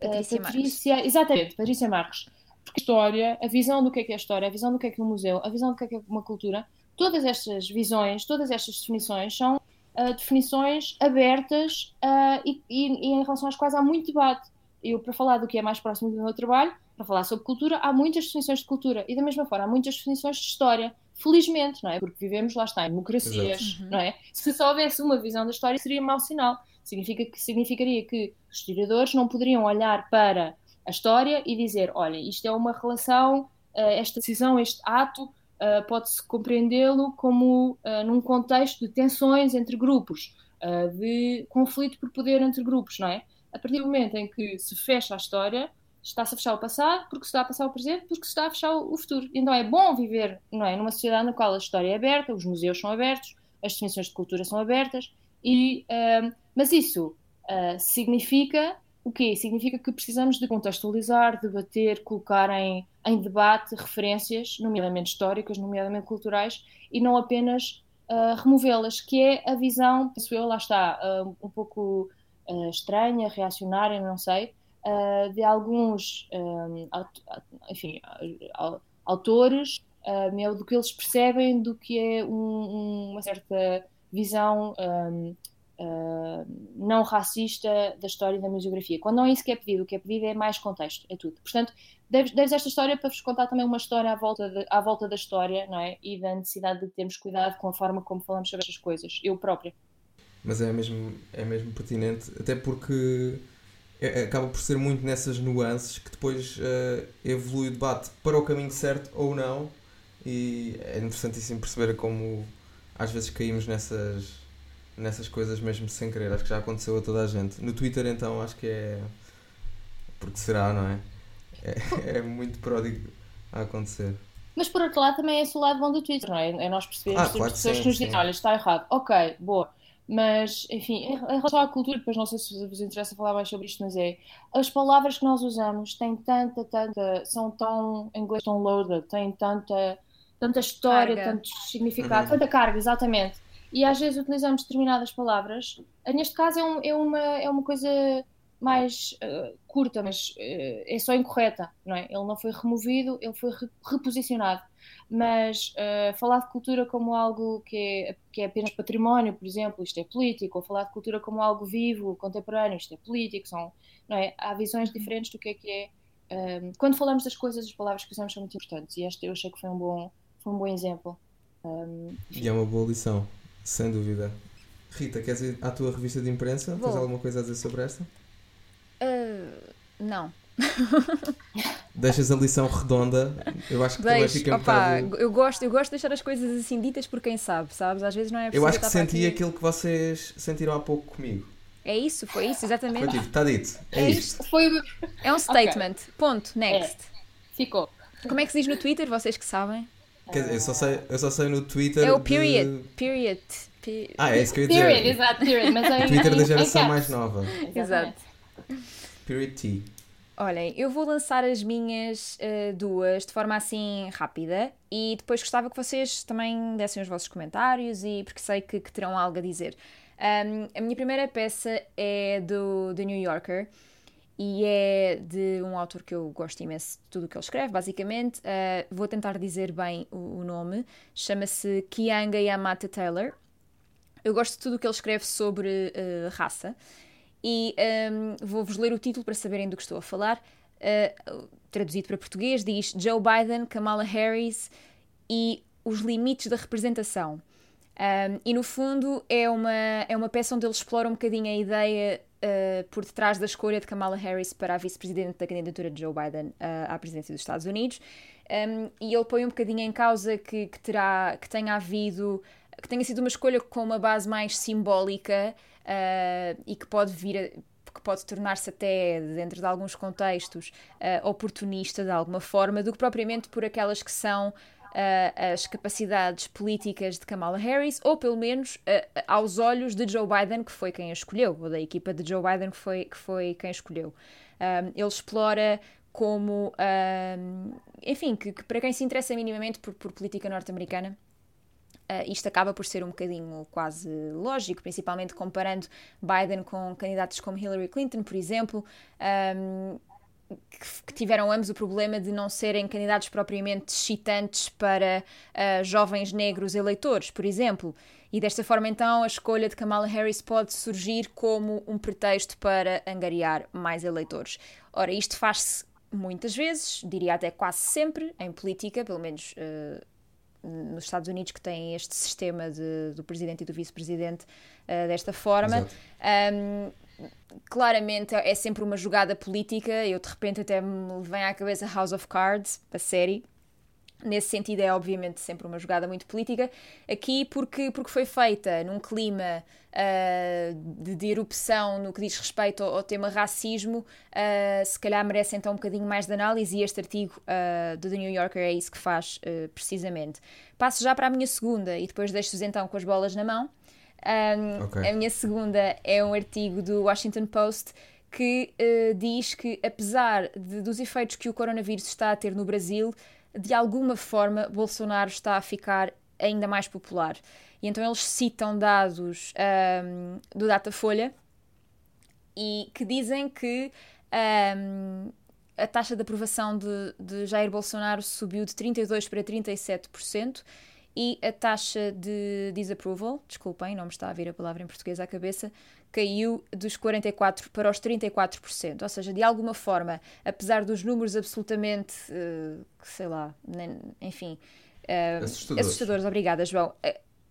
Patrícia,
Patrícia exatamente, Patrícia Marques. Porque a história, a visão do que é que é a história, a visão do que é que é um museu, a visão do que é que é uma cultura, todas estas visões, todas estas definições são uh, definições abertas uh, e, e, em relação às quais há muito debate. Eu, para falar do que é mais próximo do meu trabalho, para falar sobre cultura, há muitas definições de cultura e, da mesma forma, há muitas definições de história. Felizmente, não é? Porque vivemos, lá está, em democracias, uhum. não é? Se só houvesse uma visão da história, seria mau sinal. Significa que, significaria que os historiadores não poderiam olhar para a história e dizer: olha, isto é uma relação, eh, esta decisão, este ato, uh, pode-se compreendê-lo como uh, num contexto de tensões entre grupos, uh, de conflito por poder entre grupos, não é? A partir do momento em que se fecha a história, está-se a fechar o passado, porque se está a passar o presente, porque se está a fechar o futuro. Então é bom viver não é, numa sociedade na qual a história é aberta, os museus são abertos, as definições de cultura são abertas, e, mas isso significa o quê? Significa que precisamos de contextualizar, debater, colocar em, em debate referências, nomeadamente históricas, nomeadamente culturais, e não apenas uh, removê-las, que é a visão, penso eu, lá está, uh, um pouco uh, estranha, reacionária, não sei, uh, de alguns um, enfim, autores é do que eles percebem do que é um, uma certa visão um, uh, não racista da história da museografia. Quando não é isso que é pedido, o que é pedido é mais contexto, é tudo. Portanto, deves, deves esta história para vos contar também uma história à volta, de, à volta da história, não é? E da necessidade de termos cuidado com a forma como falamos sobre estas coisas, eu própria.
Mas é mesmo, é mesmo pertinente, até porque é, acaba por ser muito nessas nuances que depois uh, evolui o debate para o caminho certo ou não e é interessantíssimo perceber como às vezes caímos nessas, nessas coisas mesmo sem querer. Acho que já aconteceu a toda a gente. No Twitter, então, acho que é. Porque será, não é? É, é muito pródigo a acontecer.
Mas por outro lado, também é esse o lado bom do Twitter, não é? É nós percebermos ah, claro as pessoas sim, que nos dizem: olha, está errado. Ok, boa. Mas, enfim, em relação à cultura, depois não sei se vos interessa falar mais sobre isto, mas é as palavras que nós usamos têm tanta, tanta, são tão, em inglês, tão loaded, têm tanta tanta história, carga. tanto significado, uhum. tanta carga, exatamente. E às vezes utilizamos determinadas palavras. Neste caso é, um, é, uma, é uma coisa mais uh, curta, mas uh, é só incorreta, não é? Ele não foi removido, ele foi re reposicionado. Mas uh, falar de cultura como algo que é, que é apenas património, por exemplo, isto é político, ou falar de cultura como algo vivo, contemporâneo, isto é político, são, não é? há visões diferentes do que é que é. quando falamos das coisas, as palavras que usamos são muito importantes e esta eu achei que foi um bom, foi um bom exemplo. Um,
e é uma boa lição, sem dúvida. Rita, queres ir à tua revista de imprensa? Vou. Tens alguma coisa a dizer sobre esta?
Uh, não.
Deixas a lição redonda. Eu acho que Deixe, também fica um opa, bocado...
eu, gosto, eu gosto de deixar as coisas assim ditas por quem sabe, sabes? Às vezes não é
Eu acho que senti aquilo que vocês sentiram há pouco comigo.
É isso, foi isso, exatamente. Foi
tipo, está dito. É, é isto.
Foi...
É um statement. Okay. Ponto. Next. É.
Ficou.
Como é que se diz no Twitter, vocês que sabem?
Quer dizer, eu só sei, eu só sei no Twitter.
É o period. De... Period.
Ah, é isso que eu ia
dizer. Period, exato, period. Mas é
Twitter da geração mais nova.
Exato.
Period T.
Olhem, eu vou lançar as minhas uh, duas de forma assim rápida e depois gostava que vocês também dessem os vossos comentários e porque sei que, que terão algo a dizer. Um, a minha primeira peça é do The New Yorker e é de um autor que eu gosto imenso de tudo o que ele escreve, basicamente. Uh, vou tentar dizer bem o, o nome. Chama-se Kianga Yamata Taylor. Eu gosto de tudo o que ele escreve sobre uh, raça. E um, vou-vos ler o título para saberem do que estou a falar. Uh, traduzido para português, diz Joe Biden, Kamala Harris e os limites da representação. Um, e no fundo é uma, é uma peça onde ele explora um bocadinho a ideia uh, por detrás da escolha de Kamala Harris para a vice-presidente da candidatura de Joe Biden uh, à presidência dos Estados Unidos. Um, e ele põe um bocadinho em causa que, que, terá, que tenha havido, que tenha sido uma escolha com uma base mais simbólica uh, e que pode vir a, que pode tornar-se até, dentro de alguns contextos, oportunista de alguma forma, do que propriamente por aquelas que são uh, as capacidades políticas de Kamala Harris, ou pelo menos uh, aos olhos de Joe Biden, que foi quem a escolheu, ou da equipa de Joe Biden, que foi, que foi quem a escolheu. Um, ele explora como, um, enfim, que, que, para quem se interessa minimamente por, por política norte-americana, Uh, isto acaba por ser um bocadinho quase lógico, principalmente comparando Biden com candidatos como Hillary Clinton, por exemplo. Um, que tiveram ambos o problema de não serem candidatos propriamente excitantes para uh, jovens negros eleitores, por exemplo. E desta forma, então, a escolha de Kamala Harris pode surgir como um pretexto para angariar mais eleitores. Ora, isto faz-se muitas vezes, diria até quase sempre, em política, pelo menos uh, nos Estados Unidos, que têm este sistema de, do presidente e do vice-presidente uh, desta forma. Um, claramente é sempre uma jogada política. Eu de repente até me vem à cabeça House of Cards, a série. Nesse sentido, é obviamente sempre uma jogada muito política. Aqui, porque, porque foi feita num clima uh, de, de, erupção no que diz respeito ao, ao tema racismo, uh, se calhar merece então um bocadinho mais de análise. E este artigo uh, do The New Yorker é isso que faz precisamente. Passo já para a minha segunda e depois deixo-vos então com as bolas na mão. Um, okay. A minha segunda é um artigo do Washington Post que uh, diz que, apesar de, dos efeitos que o coronavírus está a ter no Brasil, de alguma forma Bolsonaro está a ficar ainda mais popular. E então eles citam dados um, do Datafolha e que dizem que Um, a taxa de aprovação de, de Jair Bolsonaro subiu de 32% para 37% e a taxa de disapproval, desculpem, não me está a vir a palavra em português à cabeça, caiu dos 44% para os 34%. Ou seja, de alguma forma, apesar dos números absolutamente, uh, sei lá, enfim,
uh, assustadores.
assustadores. Obrigada, João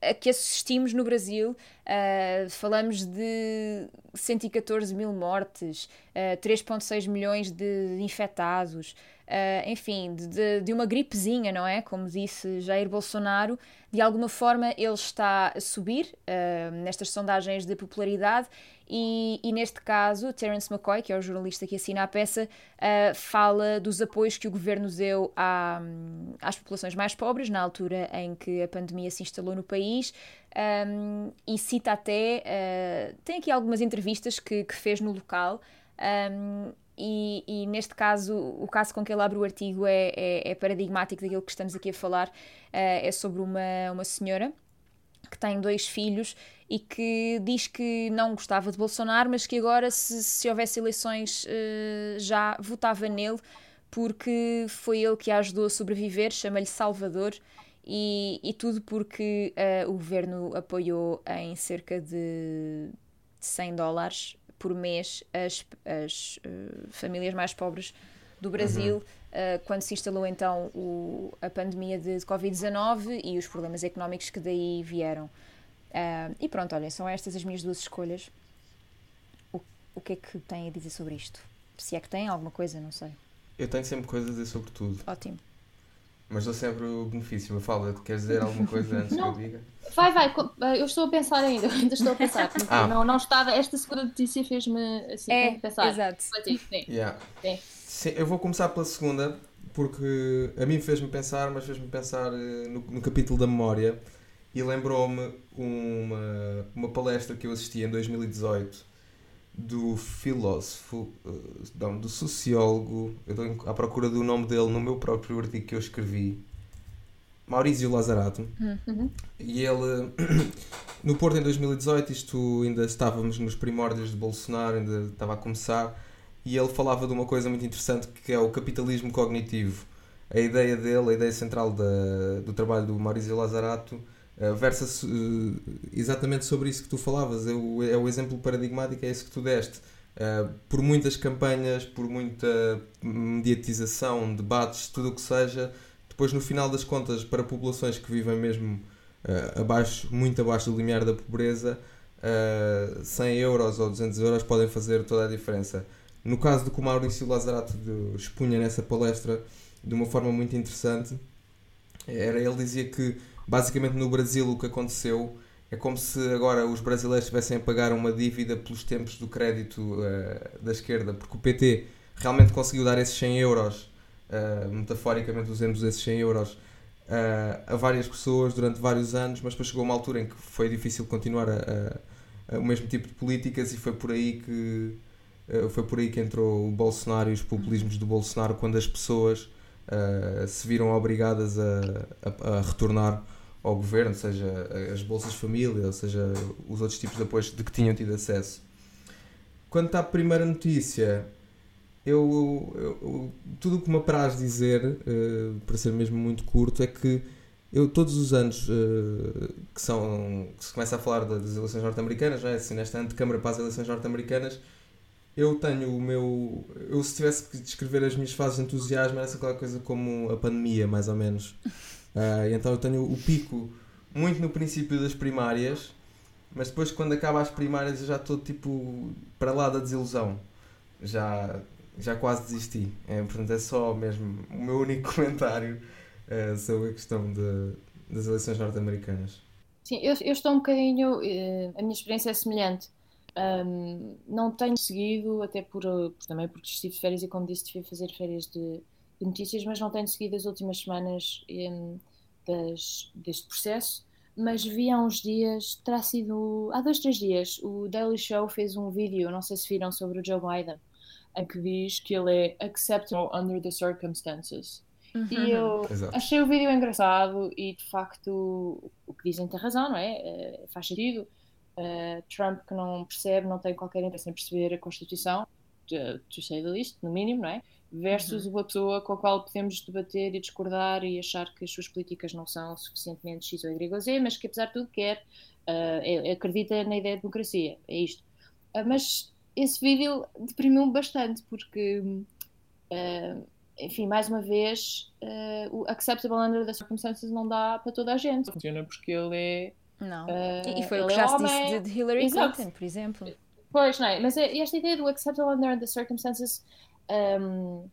a que assistimos no Brasil, uh, falamos de 114 mil mortes, uh, 3,6 milhões de infectados, uh, enfim, de, de, uma gripezinha, não é? Como disse Jair Bolsonaro, de alguma forma ele está a subir nestas sondagens de popularidade e, e, neste caso, Terence McCoy, que é o jornalista que assina a peça, uh, fala dos apoios que o governo deu à, às populações mais pobres, na altura em que a pandemia se instalou no país, um, e cita até. Uh, tem aqui algumas entrevistas que, que fez no local. Um, e, e, neste caso, o caso com que ele abre o artigo é, é, é paradigmático daquilo que estamos aqui a falar. Uh, é sobre uma, uma senhora que tem dois filhos e que diz que não gostava de Bolsonaro, mas que agora, se, se houvesse eleições, uh, já votava nele, porque foi ele que a ajudou a sobreviver, chama-lhe Salvador, e, e tudo porque uh, o governo apoiou em cerca de 100 dólares por mês as, as uh, famílias mais pobres do Brasil. Uhum. Uh, quando se instalou então o, a pandemia de, de Covid-19 e os problemas económicos que daí vieram. Uh, e pronto, olhem, são estas as minhas duas escolhas. O, o que é que têm a dizer sobre isto? Se é que têm alguma coisa, não sei.
Eu tenho sempre coisas a dizer sobre tudo.
Ótimo.
Mas dou sempre o benefício. Fala, queres dizer alguma coisa antes não. que eu diga?
Vai, vai, eu estou a pensar ainda, ainda estou a pensar. Ah. Não, não estava, esta segunda notícia fez-me assim, é, pensar.
Exato.
Sim.
Yeah. Sim. Sim, eu vou começar pela segunda, porque a mim fez-me pensar, mas fez-me pensar eh, no, no capítulo da memória e lembrou-me uma, uma palestra que eu assisti em 2018 do filósofo, eh, não, do sociólogo, eu estou à procura do nome dele no meu próprio artigo que eu escrevi, Maurício Lazarato.
Uhum.
E ele, no Porto em 2018, isto ainda estávamos nos primórdios de Bolsonaro, ainda estava a começar, e ele falava de uma coisa muito interessante que é o capitalismo cognitivo. A ideia dele, a ideia central da, do trabalho do Maurício Lazarato uh, versa uh, exatamente sobre isso que tu falavas. É o, é o exemplo paradigmático, é isso que tu deste. Uh, por muitas campanhas, por muita mediatização, debates, tudo o que seja, depois no final das contas, para populações que vivem mesmo abaixo, muito abaixo do limiar da pobreza, uh, 100 euros ou 200 euros podem fazer toda a diferença. No caso do que o Maurício Lazarato expunha nessa palestra de uma forma muito interessante, era ele dizia que basicamente no Brasil o que aconteceu é como se agora os brasileiros estivessem a pagar uma dívida pelos tempos do crédito uh, da esquerda, porque o PT realmente conseguiu dar esses 100 euros, uh, metaforicamente usando esses 100 euros, uh, a várias pessoas durante vários anos, mas depois chegou uma altura em que foi difícil continuar a, a, a o mesmo tipo de políticas e foi por aí que foi por aí que entrou o Bolsonaro e os populismos do Bolsonaro quando as pessoas se viram obrigadas a, a retornar ao governo, seja as bolsas de família, seja os outros tipos de apoios de que tinham tido acesso. Quanto à primeira notícia, eu, eu tudo o que me apraz dizer, uh, para ser mesmo muito curto, é que eu todos os anos uh, que são que se começa a falar das eleições norte-americanas, é? assim, nesta antecâmara para as eleições norte-americanas, eu tenho o meu. Eu, se tivesse que descrever as minhas fases de entusiasmo, era qualquer coisa como a pandemia, mais ou menos. Uh, então eu tenho o pico muito no princípio das primárias, mas depois quando acaba as primárias eu já estou tipo para lá da desilusão. Já, já quase desisti. É, portanto, é só mesmo o meu único comentário uh, sobre a questão de, das eleições norte-americanas.
Sim, eu, eu estou um bocadinho. Uh, a minha experiência é semelhante. Um, não tenho seguido, até por, também porque estive de férias e, como disse, tive a fazer férias de, de notícias, mas não tenho seguido as últimas semanas um, das, deste processo. Mas vi há uns dias, terá sido há dois, três dias, o Daily Show fez um vídeo, não sei se viram, sobre o Joe Biden, em que diz que ele é acceptable under the circumstances. Uhum. E eu Exato. achei o vídeo engraçado e de facto o que dizem tem razão, não é? Uh, faz sentido. Uh, Trump que não percebe, não tem qualquer interesse em perceber a Constituição to, to say the least, no mínimo, não é? Versus uhum. uma pessoa com a qual podemos debater e discordar e achar que as suas políticas não são suficientemente X ou Y ou Z, mas que apesar de tudo quer, uh, acredita na ideia de democracia. É isto. Uh, mas esse vídeo deprimiu-me bastante porque, uh, enfim, mais uma vez, o acceptable under the circumstances não dá para toda a gente. Funciona porque ele é.
Não. e foi o que já é se disse de Hillary Exato. Clinton, por exemplo.
Pois, não é? Mas esta ideia do acceptable under the circumstances um,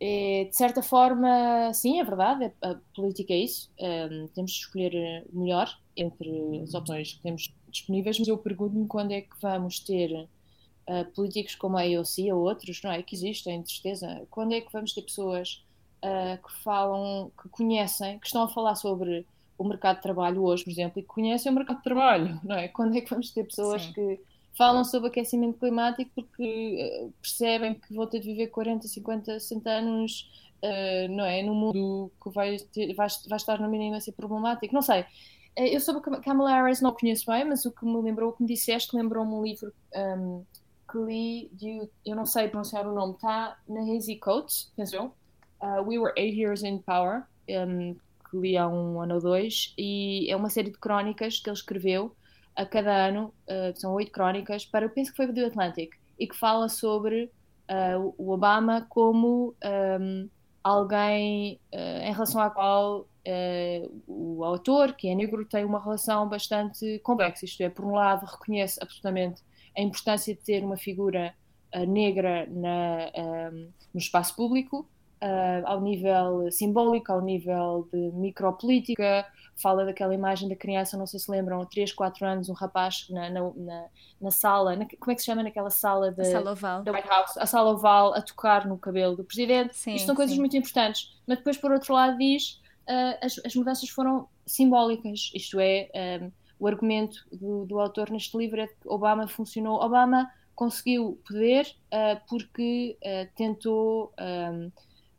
é, de certa forma, sim, é verdade, a política é isso. Um, temos de escolher o melhor entre as opções que temos disponíveis, mas eu pergunto-me quando é que vamos ter uh, políticos como a AOC ou outros, não é? Que existem, de certeza. Quando é que vamos ter pessoas uh, que falam, que conhecem, que estão a falar sobre o mercado de trabalho hoje, por exemplo, e que conhecem o mercado de trabalho, não é? Quando é que vamos ter pessoas sim. que falam sobre aquecimento climático porque eh, percebem que vão ter de viver 40, 50, 60 anos, uh, não é? Num mundo que vai, ter, vai, vai estar no mínimo a ser problemático. Não sei. Eh, eu sobre Kamala Harris não conheço bem, mas o que me lembrou, o que me disseste, lembrou-me um livro um, ehm, que li, de, eu não sei pronunciar o nome, está na Hazy Coates? Uh, We Were Eight Years in Power, um, ehm, que li há um ano ou dois, e é uma série de crónicas que ele escreveu a cada ano, uh, são oito crónicas, para, eu penso que foi do Atlantic, e que fala sobre uh, o Obama como um, ehm, alguém uh, em relação à qual o autor, que é negro, tem uma relação bastante complexa. Isto é, por um lado, reconhece absolutamente a importância de ter uma figura negra na, um, ehm, no espaço público, ao nível simbólico, ao nível de micropolítica, fala daquela imagem da criança, não sei se lembram, 3, 4 anos, um rapaz na, na, na, na sala, na, como é que se chama naquela sala da. White House, a sala oval, a tocar no cabelo do presidente. Sim, Isto são coisas sim. muito importantes. Mas depois, por outro lado, diz uh, as, as mudanças foram simbólicas, isto é, um, o argumento do, do autor neste livro é que Obama funcionou. Obama conseguiu poder uh, porque uh, tentou. Um,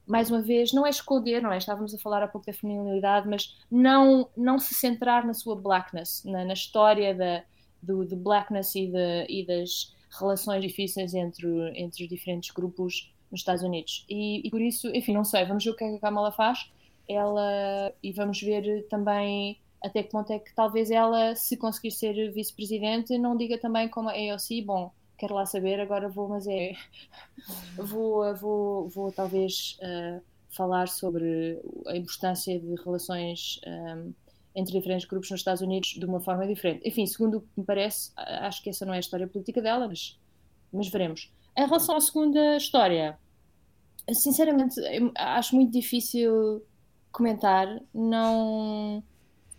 mais uma vez, não é esconder, não é? Estávamos a falar há pouco da feminilidade, mas não, não se centrar na sua blackness, na, na história da, do, do blackness e, de, e, das relações difíceis entre, entre os diferentes grupos nos Estados Unidos. E, e, por isso, enfim, não sei, vamos ver o que é que a Kamala faz ela, e vamos ver também até que ponto é que talvez ela, se conseguir ser vice-presidente, não diga também como a AOC, bom, quero lá saber, agora vou, mas é. vou, vou, vou talvez uh, falar sobre a importância de relações um, entre diferentes grupos nos Estados Unidos de uma forma diferente. Enfim, segundo o que me parece, acho que essa não é a história política dela, mas, mas veremos. Em relação à segunda história, sinceramente, acho muito difícil comentar. Não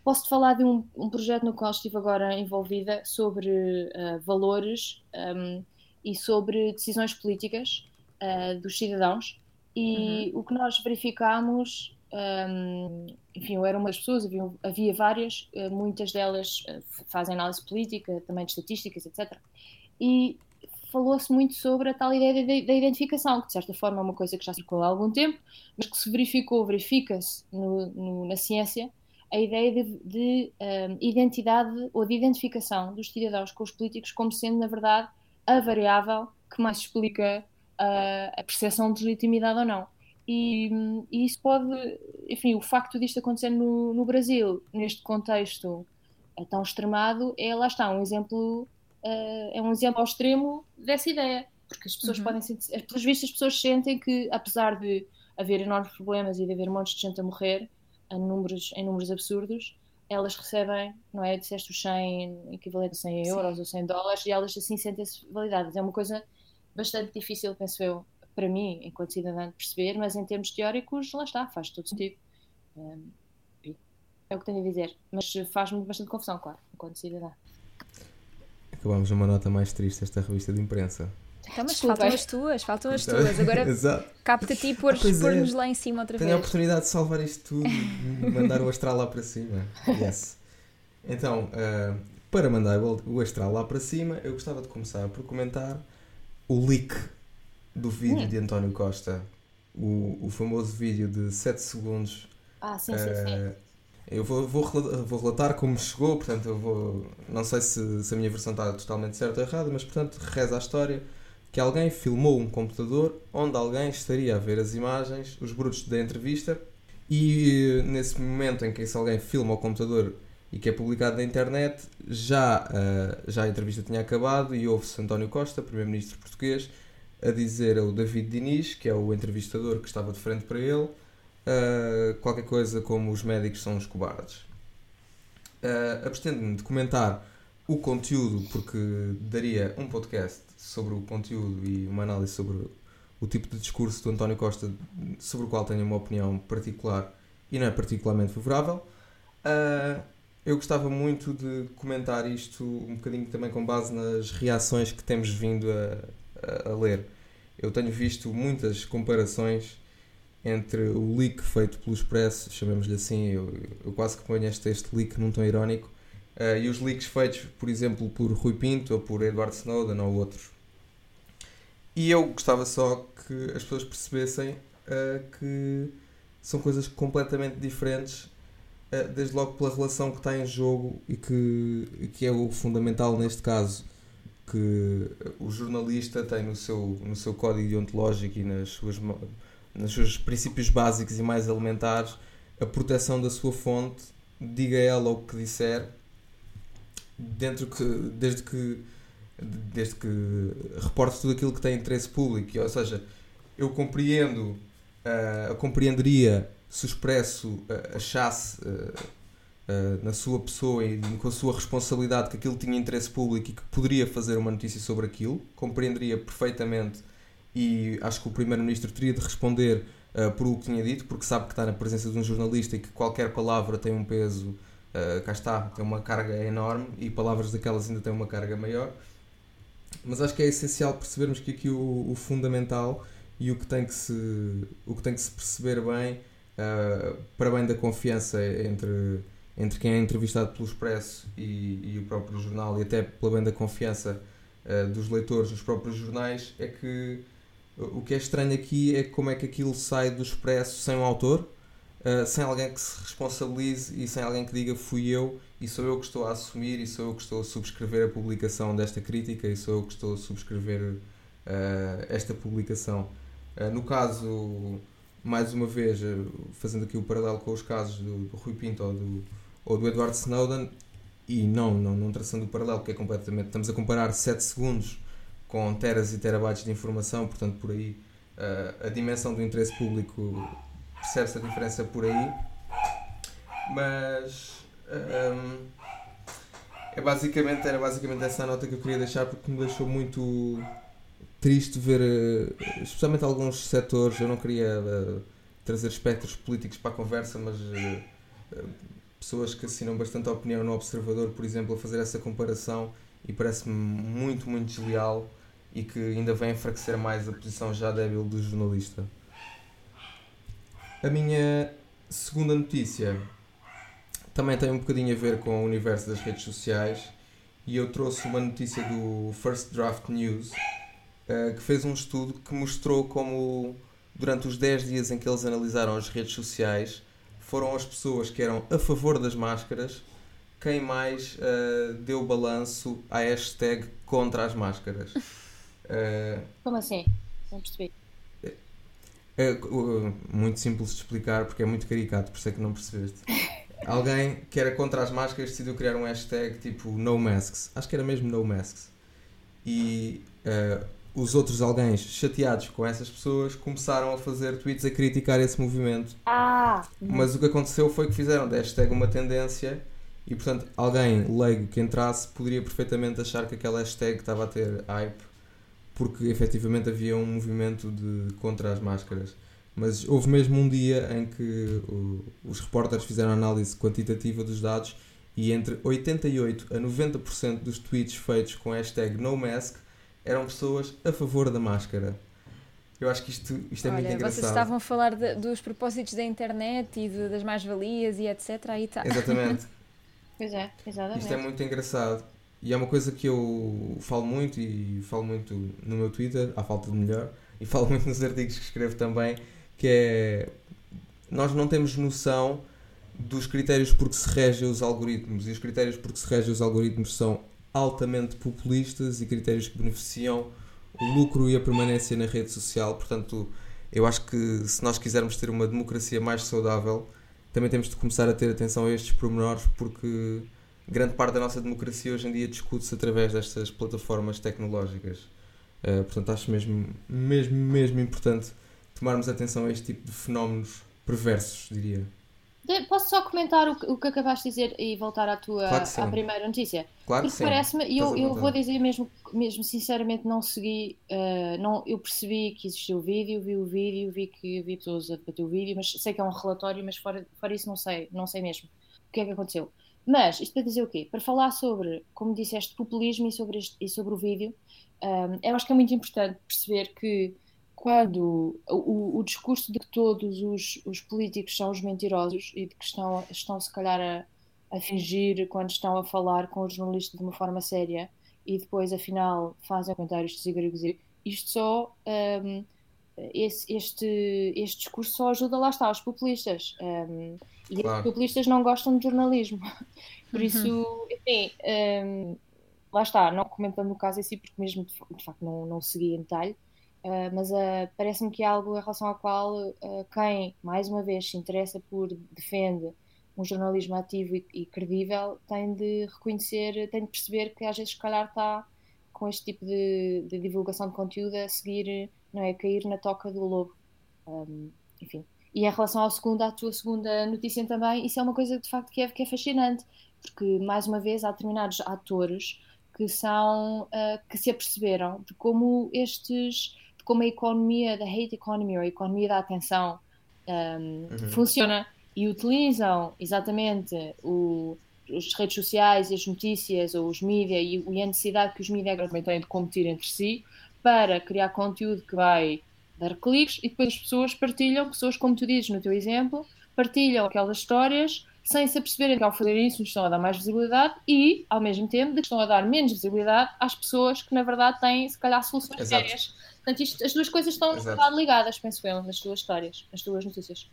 Posso-te falar de um, um, projeto no qual estive agora envolvida sobre uh, valores um, e sobre decisões políticas uh, dos cidadãos. E uhum. o que nós verificámos, um, enfim, eu era uma das pessoas, havia, havia várias, uh, muitas delas fazem análise política, também de estatísticas, etc. E falou-se muito sobre a tal ideia da identificação, que de certa forma é uma coisa que já circulou há algum tempo, mas que se verificou, verifica-se na ciência, a ideia de, de um, identidade ou de identificação dos cidadãos com os políticos como sendo, na verdade, a variável que mais explica uh, a percepção de legitimidade ou não. E, e, isso pode, enfim, o facto disto acontecer no, no Brasil, neste contexto uh, tão extremado, é, lá está, um exemplo, uh, é um exemplo ao extremo dessa ideia. Porque as pessoas uhum. podem sentir, pelos vistos, as pessoas sentem que, apesar de haver enormes problemas e de haver montes de gente a morrer, a números, em números absurdos, elas recebem, não é? Disseste os 100, equivalente a 100 euros Sim. ou 100 dólares, e elas assim sentem-se validadas. É uma coisa bastante difícil, penso eu, para mim, enquanto cidadã, de perceber, mas em termos teóricos, lá está, faz todo sentido. é o que tenho a dizer. Mas faz-me bastante confusão, claro, enquanto cidadã.
Acabamos numa nota mais triste esta revista de imprensa.
Então, mas Desculpa. faltam as tuas, faltam as tuas. Agora capta-te e pôr-nos ah, é. lá em cima outra
Tenho
vez.
Tenho a oportunidade de salvar isto tudo e mandar o astral lá para cima. Yes. Então, uh, para mandar o astral lá para cima, eu gostava de começar por comentar o leak do vídeo hum. de António Costa. O, o famoso vídeo de 7 segundos.
Ah, sim, uh, sim, sim. Eh,
eu vou, vou, vou relatar como chegou, portanto, eu vou. Não sei se, se a minha versão está totalmente certa ou errada, mas portanto, reza a história que alguém filmou um computador onde alguém estaria a ver as imagens, os brutos da entrevista, e nesse momento em que esse alguém filma o computador e que é publicado na internet, já, uh, já a entrevista tinha acabado e houve-se António Costa, primeiro-ministro português, a dizer ao David Diniz, que é o entrevistador que estava de frente para ele, uh, qualquer coisa como os médicos são os cobardes. Uh, Abstendo-me de comentar o conteúdo, porque daria um podcast sobre o conteúdo e uma análise sobre o tipo de discurso do António Costa, sobre o qual tenho uma opinião particular e não é particularmente favorável. Uh, eu gostava muito de comentar isto um bocadinho também com base nas reações que temos vindo a, a, a ler. Eu tenho visto muitas comparações entre o leak feito pelo Expresso, chamemos-lhe assim, eu, eu, quase que ponho este, este leak num tom irónico, uh, e os leaks feitos, por exemplo, por Rui Pinto ou por Edward Snowden ou outros. E eu gostava só que as pessoas percebessem uh, que são coisas completamente diferentes eh, desde logo pela relação que está em jogo e que, que é o fundamental neste caso que o jornalista tem no seu, no seu código deontológico e nas suas, nos seus princípios básicos e mais elementares a proteção da sua fonte, diga ela o que disser, dentro que, desde que desde que reporte tudo aquilo que tem interesse público, ou seja, eu compreendo, uh, compreenderia se o Expresso uh, achasse uh, na sua pessoa e com a sua responsabilidade que aquilo tinha interesse público e que poderia fazer uma notícia sobre aquilo, compreenderia perfeitamente e acho que o Primeiro-Ministro teria de responder por o que tinha dito, porque sabe que está na presença de um jornalista e que qualquer palavra tem um peso, cá está, tem uma carga enorme e palavras daquelas ainda têm uma carga maior. Mas acho que é essencial percebermos que aqui o, o fundamental e o que tem que se, o que tem que se perceber bem uh, para bem da confiança entre, entre quem é entrevistado pelo Expresso e, e o próprio jornal, e até pela bem da confiança uh, dos leitores dos próprios jornais, é que o que é estranho aqui é como é que aquilo sai do Expresso sem um autor, uh, sem alguém que se responsabilize e sem alguém que diga fui eu e sou eu que estou a assumir e sou eu que estou a subscrever a publicação desta crítica e sou eu que estou a subscrever uh, esta publicação. Uh, no caso mais uma vez, eh, fazendo aqui o paralelo com os casos do, do Rui Pinto ou do, ou do Edward Snowden, e não, não, não traçando o paralelo, porque é completamente. Estamos a comparar 7 segundos com teras e terabytes de informação, portanto, por aí uh, a dimensão do interesse público percebe-se a diferença por aí. Mas. Um, é basicamente, era basicamente essa nota que eu queria deixar porque me deixou muito triste ver, eh, especialmente alguns setores, eu não queria uh, trazer espectros políticos para a conversa, mas uh, pessoas que assinam bastante a opinião no Observador, por exemplo, a fazer essa comparação e parece-me muito, muito desleal e que ainda vem enfraquecer mais a posição já débil do jornalista. A minha segunda notícia também tem um bocadinho a ver com o universo das redes sociais e eu trouxe uma notícia do First Draft News uh, que fez um estudo que mostrou como, durante os 10 dias em que eles analisaram as redes sociais, foram as pessoas que eram a favor das máscaras quem mais uh, deu balanço à hashtag contra as máscaras.
Uh, Como assim? Não percebi.
É, muito simples de explicar porque é muito caricato, por isso é que não percebeste. Alguém que era contra as máscaras decidiu criar um hashtag tipo no masks. Acho que era mesmo no masks. E uh, os outros alguém chateados com essas pessoas começaram a fazer tweets a criticar esse movimento.
Ah.
Mas o que aconteceu foi que fizeram da hashtag uma tendência e, portanto, alguém leigo que entrasse poderia perfeitamente achar que aquela hashtag estava a ter hype porque efetivamente havia um movimento de contra as máscaras. Mas houve mesmo um dia em que o, os repórteres fizeram análise quantitativa dos dados e entre 88 a 90% dos tweets feitos com a hashtag NoMask eram pessoas a favor da máscara. Eu acho que isto, isto é Olha, muito engraçado.
Vocês estavam a falar de, dos propósitos da internet e de, das mais-valias e etc. Aí está.
Exatamente.
pois é, exatamente.
Isto é muito engraçado. E é uma coisa que eu falo muito e falo muito no meu Twitter, à falta de melhor, e falo muito nos artigos que escrevo também, que é nós não temos noção dos critérios por que se regem os algoritmos e os critérios por que se regem os algoritmos são altamente populistas e critérios que beneficiam o lucro e a permanência na rede social. Portanto, eu acho que se nós quisermos ter uma democracia mais saudável, também temos de começar a ter atenção a estes pormenores, porque grande parte da nossa democracia hoje em dia discute-se através destas plataformas tecnológicas. Uh, portanto, acho mesmo, mesmo, mesmo importante tomarmos atenção a este tipo de fenómenos perversos, diria.
Posso só comentar o que, o que acabaste de dizer e voltar à tua claro à primeira notícia?
Claro
Porque parece-me, e eu, eu vou dizer mesmo, mesmo sinceramente, não segui, uh, não, eu percebi que existiu o vídeo, vi o vídeo, vi que vi pessoas a debater o vídeo, mas sei que é um relatório, mas fora, fora isso não sei, não sei mesmo o que é que aconteceu. Mas, isto para dizer o quê? Para falar sobre, como disseste, populismo e sobre, este, e sobre o vídeo, um, eh, eu acho que é muito importante perceber que quando o, o, discurso de que todos os, os, políticos são os mentirosos e de que estão, estão se calhar a, a, fingir quando estão a falar com o jornalista de uma forma séria e depois afinal fazem comentários de isto só um, esse, este, este discurso só ajuda lá está os populistas um, e claro. os populistas não gostam de jornalismo por isso uhum. enfim um, lá está, não comentando o caso em si porque mesmo de, de facto não, não segui em detalhe Uh, mas uh, parece-me que é algo em relação ao qual uh, quem, mais uma vez, se interessa por, defende um jornalismo ativo e, e, credível, tem de reconhecer, tem de perceber que às vezes, se calhar, está com este tipo de, de, divulgação de conteúdo a seguir, não é? A cair na toca do lobo. Um, enfim. E em relação ao segundo, à tua segunda notícia também, isso é uma coisa de facto que é, que é fascinante, porque, mais uma vez, há determinados atores que são, que se aperceberam de como estes como a economia da hate economy ou a economia da atenção um, uhum. funciona e utilizam exatamente o, as redes sociais, as notícias ou os mídias e, e, a necessidade que os mídias também têm de competir entre si para criar conteúdo que vai dar cliques e depois as pessoas partilham, pessoas como tu dizes no teu exemplo, partilham aquelas histórias sem se aperceberem que ao fazer isso estão a dar mais visibilidade e, ao mesmo tempo, que estão a dar menos visibilidade às pessoas que, na verdade, têm, se calhar, soluções Exato. sérias Portanto, isto, as duas coisas estão Exato. ligadas, penso eu, nas duas histórias, nas duas notícias.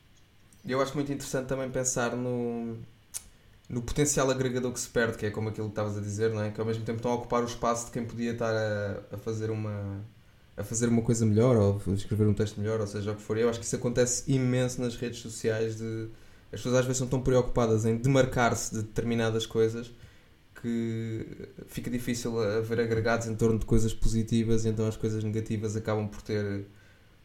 Eu acho muito interessante também pensar no, no potencial agregador que se perde, que é como aquilo que estavas a dizer, não é? que ao mesmo tempo estão a ocupar o espaço de quem podia estar a, a fazer uma a fazer uma coisa melhor ou escrever um texto melhor, ou seja, o que for. Eu acho que isso acontece imenso nas redes sociais de as pessoas às vezes são tão preocupadas em demarcar-se de determinadas coisas que fica difícil haver agregados em torno de coisas positivas, e então as coisas negativas acabam por ter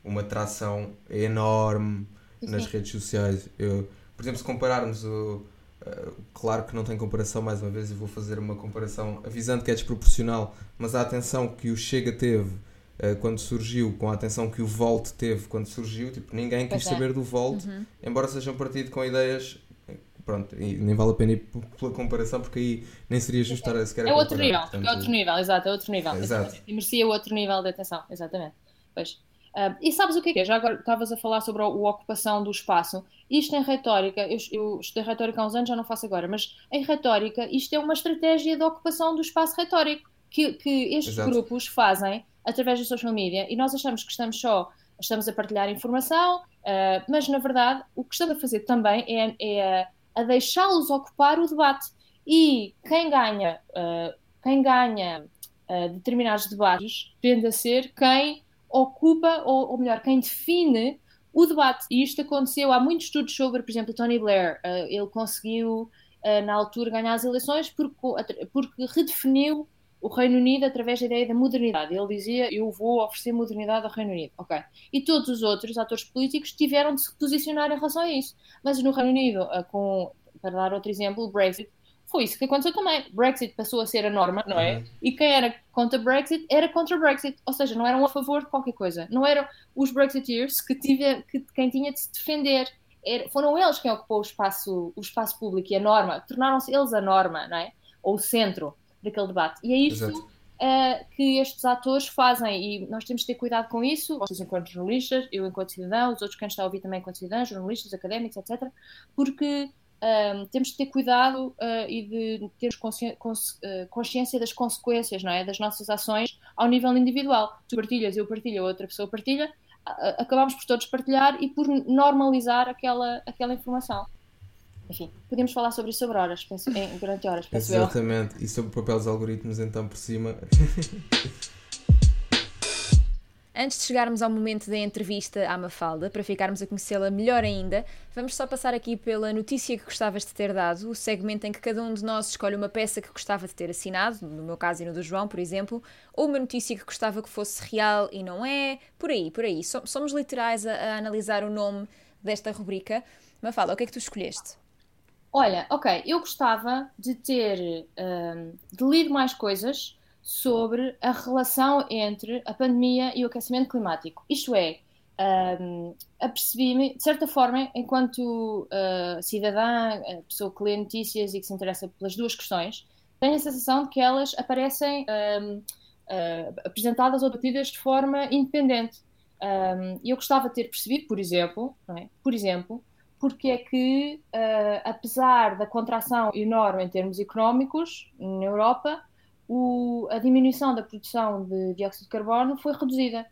uma atração enorme Sim. nas redes sociais. Eu, por exemplo, se compararmos o. Uh, claro que não tem comparação, mais uma vez, e vou fazer uma comparação avisando que é desproporcional, mas a atenção que o Chega teve quando surgiu, com a atenção que o Volt teve quando surgiu, tipo, ninguém quis é. saber do Volt, uhum. embora seja um partido com ideias pronto, e nem vale a pena ir pela comparação porque aí nem seria justo estar a sequer
É outro nível, portanto... é outro nível, exato, é outro nível. Exato. E merecia outro nível de atenção, exatamente. Pois. Uh, e sabes o que é que é? Já agora estavas a falar sobre a, a, ocupação do espaço. Isto em retórica, eu, eu estudei retórica há uns anos, já não faço agora, mas em retórica isto é uma estratégia de ocupação do espaço retórico que, que estes Exato. grupos fazem através do social media e nós achamos que estamos só estamos a partilhar informação, uh, mas na verdade o que estamos a fazer também é, é a deixá-los ocupar o debate. E quem ganha, uh, quem ganha uh, determinados debates tende a ser quem ocupa, ou, ou, melhor, quem define o debate. E isto aconteceu, há muitos estudos sobre, por exemplo, Tony Blair. Ele conseguiu, na altura, ganhar as eleições porque, porque redefiniu o Reino Unido através da ideia da modernidade. Ele dizia: Eu vou oferecer modernidade ao Reino Unido. Ok. E todos os outros atores políticos tiveram de se posicionar em relação a isso. Mas no Reino Unido, eh, com, para dar outro exemplo, o Brexit, foi isso que aconteceu também. Brexit passou a ser a norma, não é? Uhum. E quem era contra Brexit era contra Brexit. Ou seja, não eram a favor de qualquer coisa. Não eram os Brexiteers que, tive, que quem tinha de se defender. Era, foram eles quem ocupou o espaço, o espaço público e a norma. Tornaram-se eles a norma, não é? Ou o centro daquele debate. E é isso uh, que estes atores fazem e nós temos de ter cuidado com isso, vocês enquanto jornalistas, eu enquanto cidadão, os outros que estão a ouvir também enquanto cidadãos, jornalistas, académicos, etc. Porque um, temos de ter cuidado uh, e de ter consci cons consciência das consequências não é? das nossas ações ao nível individual. Tu partilhas, eu partilho, outra pessoa partilha, acabamos por todos partilhar e por normalizar aquela, aquela informação. Enfim, podemos falar sobre isso sobre horas, penso, em, durante horas, penso
Exatamente, eu. e sobre o papel dos algoritmos então por cima.
Antes de chegarmos ao momento da entrevista à Mafalda, para ficarmos a conhecê-la melhor ainda, vamos só passar aqui pela notícia que gostavas de ter dado, o segmento em que cada um de nós escolhe uma peça que gostava de ter assinado, no meu caso e no do João, por exemplo, ou uma notícia que gostava que fosse real e não é, por aí, por aí. Somos literais a, a analisar o nome desta rubrica. Mafalda, o que é que tu escolheste?
Olha, ok, eu gostava de ter um, de mais coisas sobre a relação entre a pandemia e o aquecimento climático. Isto é, um, apercebi-me, de certa forma, enquanto uh, cidadã, pessoa que lê notícias e que se interessa pelas duas questões, tenho a sensação de que elas aparecem um, uh, apresentadas ou debatidas de forma independente. E um, eu gostava de ter percebido, por exemplo, é? por exemplo, porque é que, uh, apesar da contração enorme em termos económicos na Europa, o, a diminuição da produção de dióxido de carbono foi reduzida.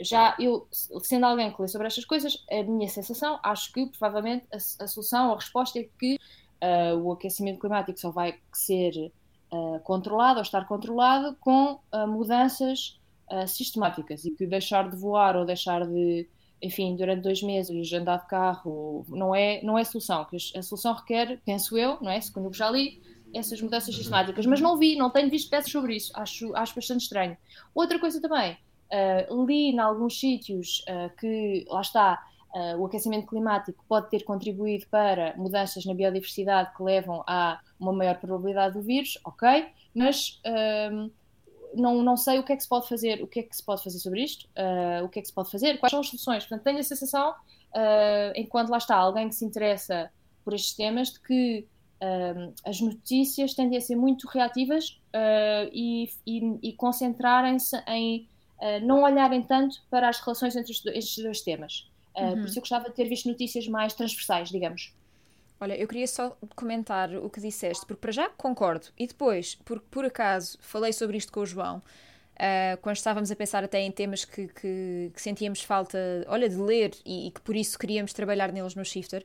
Já eu, sendo alguém que lê sobre estas coisas, a minha sensação, acho que provavelmente a, a solução, a resposta é que uh, o aquecimento climático só vai ser uh, controlado ou estar controlado com mudanças sistemáticas e que deixar de voar ou deixar de enfim, durante dois meses andar de carro não é, não é solução. A solução requer, penso eu, não é? Segundo eu já li, essas mudanças sistemáticas. Mas não vi, não tenho visto peças sobre isso. Acho, acho bastante estranho. Outra coisa também, uh, li em alguns sítios uh, que, lá está, uh, o aquecimento climático pode ter contribuído para mudanças na biodiversidade que levam a uma maior probabilidade do vírus, ok, mas não, não sei o que é que se pode fazer, o que é que se pode fazer sobre isto, uh, o que é que se pode fazer, quais são as soluções. Portanto, tenho a sensação, uh, enquanto lá está alguém que se interessa por estes temas, de que uh, as notícias tendem a ser muito reativas e, e, e concentrarem-se em não olharem tanto para as relações entre estes dois temas. Uhum. Por isso eu gostava de ter visto notícias mais transversais, digamos.
Olha, eu queria só comentar o que disseste, porque para já concordo, e depois, porque por acaso falei sobre isto com o João, uh, quando estávamos a pensar até em temas que, que, que sentíamos falta, olha, de ler e, e, que por isso queríamos trabalhar neles no Shifter,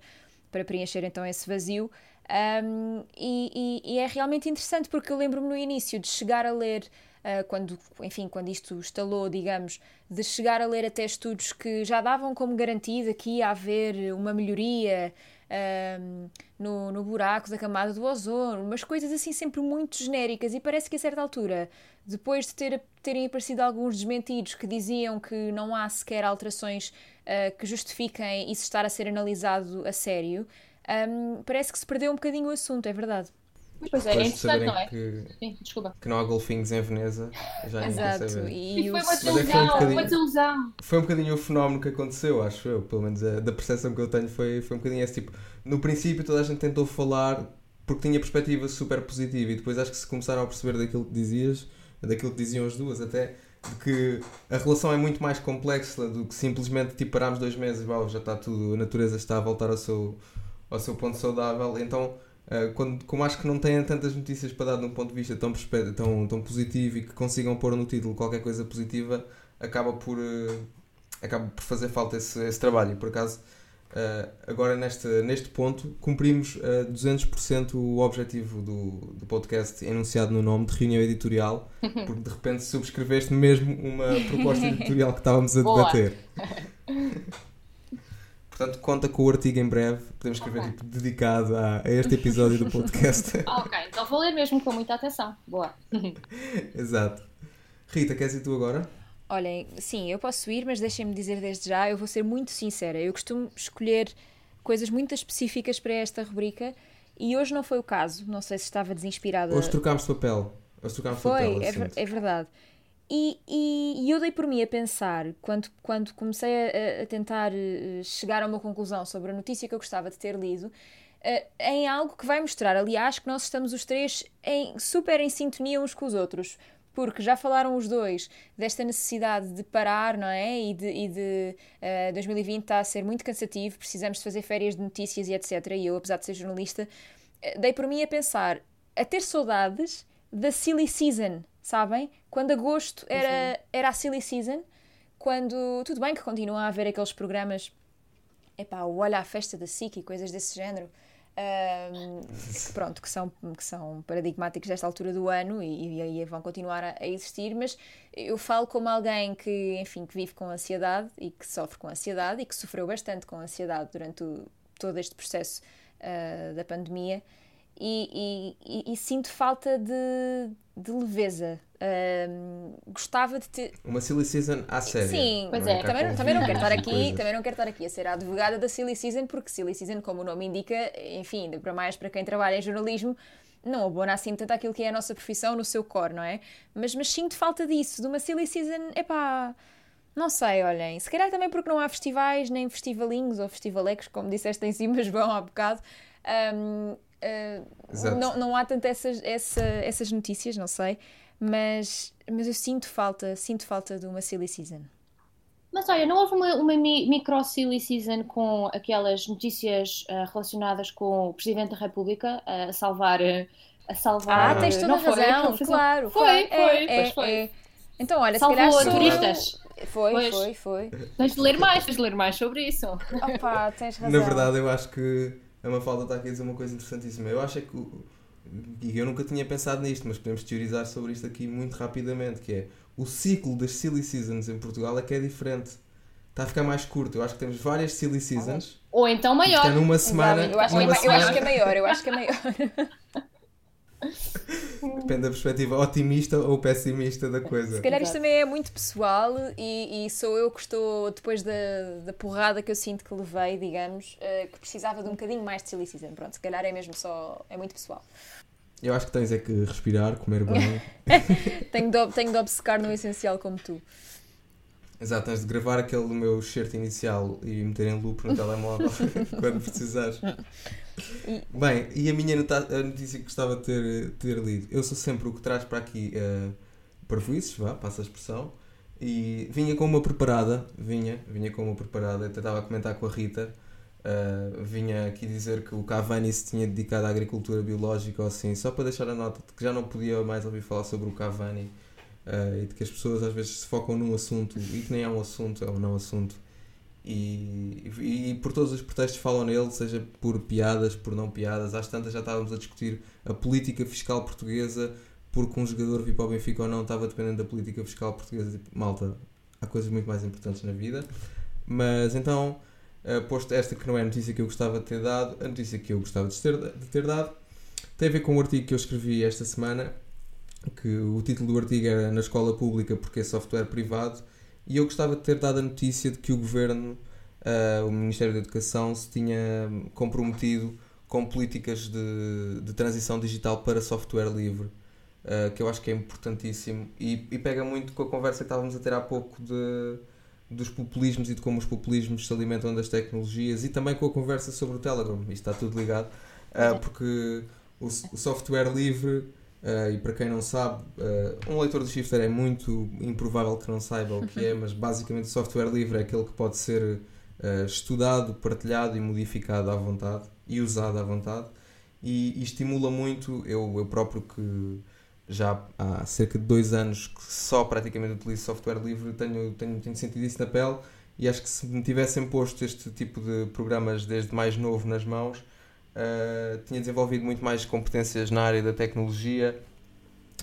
para preencher então esse vazio. Um, e, e, e, é realmente interessante porque eu lembro-me no início de chegar a ler, uh, quando, enfim, quando isto estalou, digamos, de chegar a ler até estudos que já davam como garantido que ia haver uma melhoria um, no, no buraco da camada do ozono, umas coisas assim sempre muito genéricas e parece que a certa altura, depois de ter, terem aparecido alguns desmentidos que diziam que não há sequer alterações uh, que justifiquem isso estar a ser analisado a sério, um, parece que se perdeu um bocadinho o assunto, é verdade.
Pois é, é interessante, não é?
Que,
Sim, desculpa.
que não há golfinhos em Veneza, já Exato,
saber. E, e foi uma desilusão, é um uma desilusão.
Foi um bocadinho o fenómeno que aconteceu, acho eu, pelo menos a, da percepção que eu tenho foi, foi um bocadinho esse tipo. No princípio toda a gente tentou falar porque tinha perspectiva super positiva e depois acho que se começaram a perceber daquilo que dizias, daquilo que diziam as duas até, de que a relação é muito mais complexa do que simplesmente tipo pararmos dois meses e já está tudo, a natureza está a voltar ao seu, ao seu ponto saudável, então Uh, quando, como acho que não têm tantas notícias para dar de um ponto de vista tão, tão, tão positivo e que consigam pôr no título qualquer coisa positiva, acaba por, uh, acaba por fazer falta esse, esse trabalho. E por acaso, uh, agora neste, neste ponto, cumprimos uh, 200% o objetivo do, do podcast enunciado no nome de reunião editorial, porque de repente subscreveste mesmo uma proposta editorial que estávamos a debater. Portanto, conta com o artigo em breve. Podemos escrever okay. tipo, dedicado a, a, este episódio do podcast.
ok, então vou ler mesmo com muita atenção. Boa.
Exato. Rita, queres ir tu agora?
Olhem, sim, eu posso ir, mas deixem-me dizer desde já, eu vou ser muito sincera. Eu costumo escolher coisas muito específicas para esta rubrica e hoje não foi o caso. Não sei se estava desinspirada.
Hoje trocámos papel. Hoje trocámos
foi,
papel.
É, é verdade. E, e, e, eu dei por mim a pensar, quando, quando comecei a, a, tentar eh, chegar a uma conclusão sobre a notícia que eu gostava de ter lido, uh, em algo que vai mostrar, aliás, que nós estamos os três em, super em sintonia uns com os outros. Porque já falaram os dois desta necessidade de parar, não é? E de, e de uh, 2020 está a ser muito cansativo, precisamos de fazer férias de notícias e etc. E eu, apesar de ser jornalista, dei por mim a pensar, a ter saudades da silly season, sabem? Quando agosto era, era a silly season, quando. Tudo bem que continua a haver aqueles programas. Epá, o Olha a Festa da SIC e coisas desse género. um, que, pronto, que são, que são paradigmáticos desta altura do ano e, aí vão continuar a, a, existir, mas eu falo como alguém que, enfim, que vive com ansiedade e que sofre com ansiedade e que sofreu bastante com ansiedade durante o, todo este processo uh, da pandemia e, e, e, sinto falta de, de leveza. gostava de ter.
Uma silly season à série.
Sim, pois é. Também, também, não quero estar aqui, também não quero estar aqui a ser a advogada da silly season, porque silly season, como o nome indica, enfim, para mais para quem trabalha em jornalismo, não abona assim tanto aquilo que é a nossa profissão no seu core, não é? Mas, mas sinto falta disso, de uma silly season, epá. Não sei, olhem. Se calhar também porque não há festivais, nem festivalinhos ou festivalecos, como disseste em cima, João, há bocado. Um, Uh, não, não há tanto essas, essa, essas notícias, não sei, mas, mas eu sinto falta, sinto falta de uma silly season.
Mas olha, não houve uma, uma micro silly season com aquelas notícias uh, relacionadas com o Presidente da República uh, a salvar. a salvar
ah, tens toda a razão, foi, claro.
Foi,
foi,
é, é, foi. É.
Então, olha,
Salvou
se
calhar. turistas.
Foi, pois. foi, foi.
Tens de ler mais, tens de ler mais sobre isso.
Opa, tens razão.
Na verdade, eu acho que a Mafalda está aqui a dizer uma coisa interessantíssima. Eu acho é que, e eu nunca tinha pensado nisto, mas podemos teorizar sobre isto aqui muito rapidamente, que é o ciclo das silly seasons em Portugal é que é diferente. Está a ficar mais curto. Eu acho que temos várias silly seasons.
Ou então maior.
numa semana.
Eu acho, é, semana... eu acho que é maior, eu acho que é maior.
Depende da perspectiva otimista ou pessimista da coisa.
Se calhar isto também é muito pessoal e, e sou eu que estou, depois da, da porrada que eu sinto que levei, digamos, uh, que precisava de um bocadinho mais de silly season. Pronto, se calhar é mesmo só. é muito pessoal.
Eu acho que tens é que respirar, comer bem.
tenho, de, tenho de obcecar no essencial como tu.
Exato, tens de gravar aquele meu shirt inicial e meter em loop no telemóvel quando precisares. Bem, e a minha a notícia que gostava de ter, ter lido? Eu sou sempre o que traz para aqui uh, parvoices, vá, passa a expressão, e vinha com uma preparada, vinha, vinha com uma preparada, até estava a comentar com a Rita, uh, vinha aqui dizer que o Cavani se tinha dedicado à agricultura biológica ou assim, só para deixar a nota de que já não podia mais ouvir falar sobre o Cavani uh, e de que as pessoas às vezes se focam num assunto e que nem é um assunto, é um não assunto e, e, por todos os pretextos falam nele, seja por piadas, por não piadas. Às tantas já estávamos a discutir a política fiscal portuguesa, porque um jogador vir para o Benfica ou não estava dependendo da política fiscal portuguesa. Malta, há coisas muito mais importantes na vida. Mas então, uh, posto esta que não é a notícia que eu gostava de ter dado, a notícia que eu gostava de ter, de ter dado tem a ver com um artigo que eu escrevi esta semana, que o título do artigo era Na Escola Pública porque é software privado e eu gostava de ter dado a notícia de que o governo, uh, o Ministério da Educação, se tinha comprometido com políticas de, de transição digital para software livre, uh, que eu acho que é importantíssimo e, e, pega muito com a conversa que estávamos a ter há pouco de, dos populismos e de como os populismos se alimentam das tecnologias e também com a conversa sobre o Telegram. Isto está tudo ligado, uh, porque o, o software livre Uh, e para quem não sabe, uh, um leitor de Shifter é muito improvável que não saiba o que é, mas basicamente software livre é aquele que pode ser uh, estudado, partilhado e modificado à vontade e usado à vontade. E, e, estimula muito, eu, eu próprio que já há cerca de dois anos que só praticamente utilizo software livre, tenho, tenho, tenho sentido isso na pele e acho que se me tivessem posto este tipo de programas desde mais novo nas mãos Uh, tinha desenvolvido muito mais competências na área da tecnologia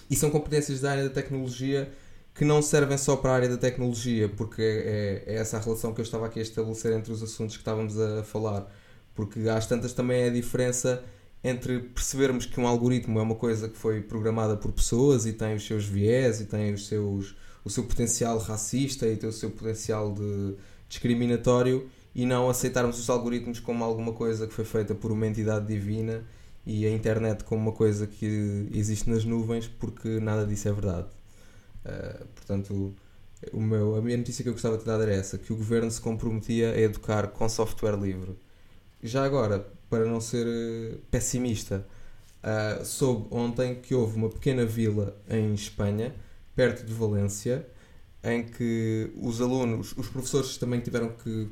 e são competências da área da tecnologia que não servem só para a área da tecnologia, porque é, é, essa a relação que eu estava aqui a estabelecer entre os assuntos que estávamos a falar. Porque às tantas também é a diferença entre percebermos que um algoritmo é uma coisa que foi programada por pessoas e tem os seus viés e tem os seus, o seu potencial racista e tem o seu potencial de discriminatório e não aceitarmos os algoritmos como alguma coisa que foi feita por uma entidade divina e a internet como uma coisa que existe nas nuvens, porque nada disso é verdade. Uh, portanto, o meu, a minha notícia que eu gostava de dar era essa: que o governo se comprometia a educar com software livre. Já agora, para não ser eh, pessimista, uh, soube ontem que houve uma pequena vila em Espanha, perto de Valência, em que os alunos, os professores também tiveram que,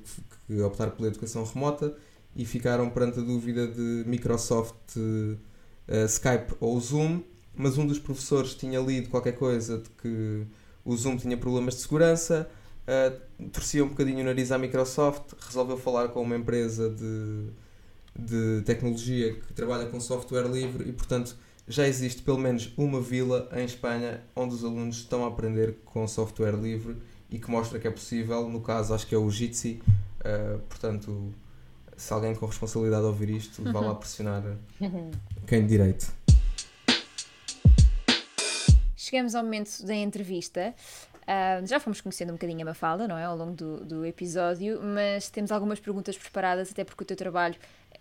que optar pela educação remota e ficaram perante a dúvida de Microsoft, uh, Skype ou Zoom, mas um dos professores tinha lido qualquer coisa de que o Zoom tinha problemas de segurança, uh, torcia um bocadinho o nariz à Microsoft, resolveu falar com uma empresa de, de tecnologia que trabalha com software livre e, portanto, já existe pelo menos uma vila em Espanha onde os alunos estão a aprender com software livre e que mostra que é possível. No caso, acho que é o Jitsi. Uh, portanto, se alguém com responsabilidade ouvir isto, vá lá pressionar quem de direito.
Chegamos ao momento da entrevista. Uh, já fomos conhecendo um bocadinho a Mafalda, não é? Ao longo do, do episódio, mas temos algumas perguntas preparadas, até porque o teu trabalho,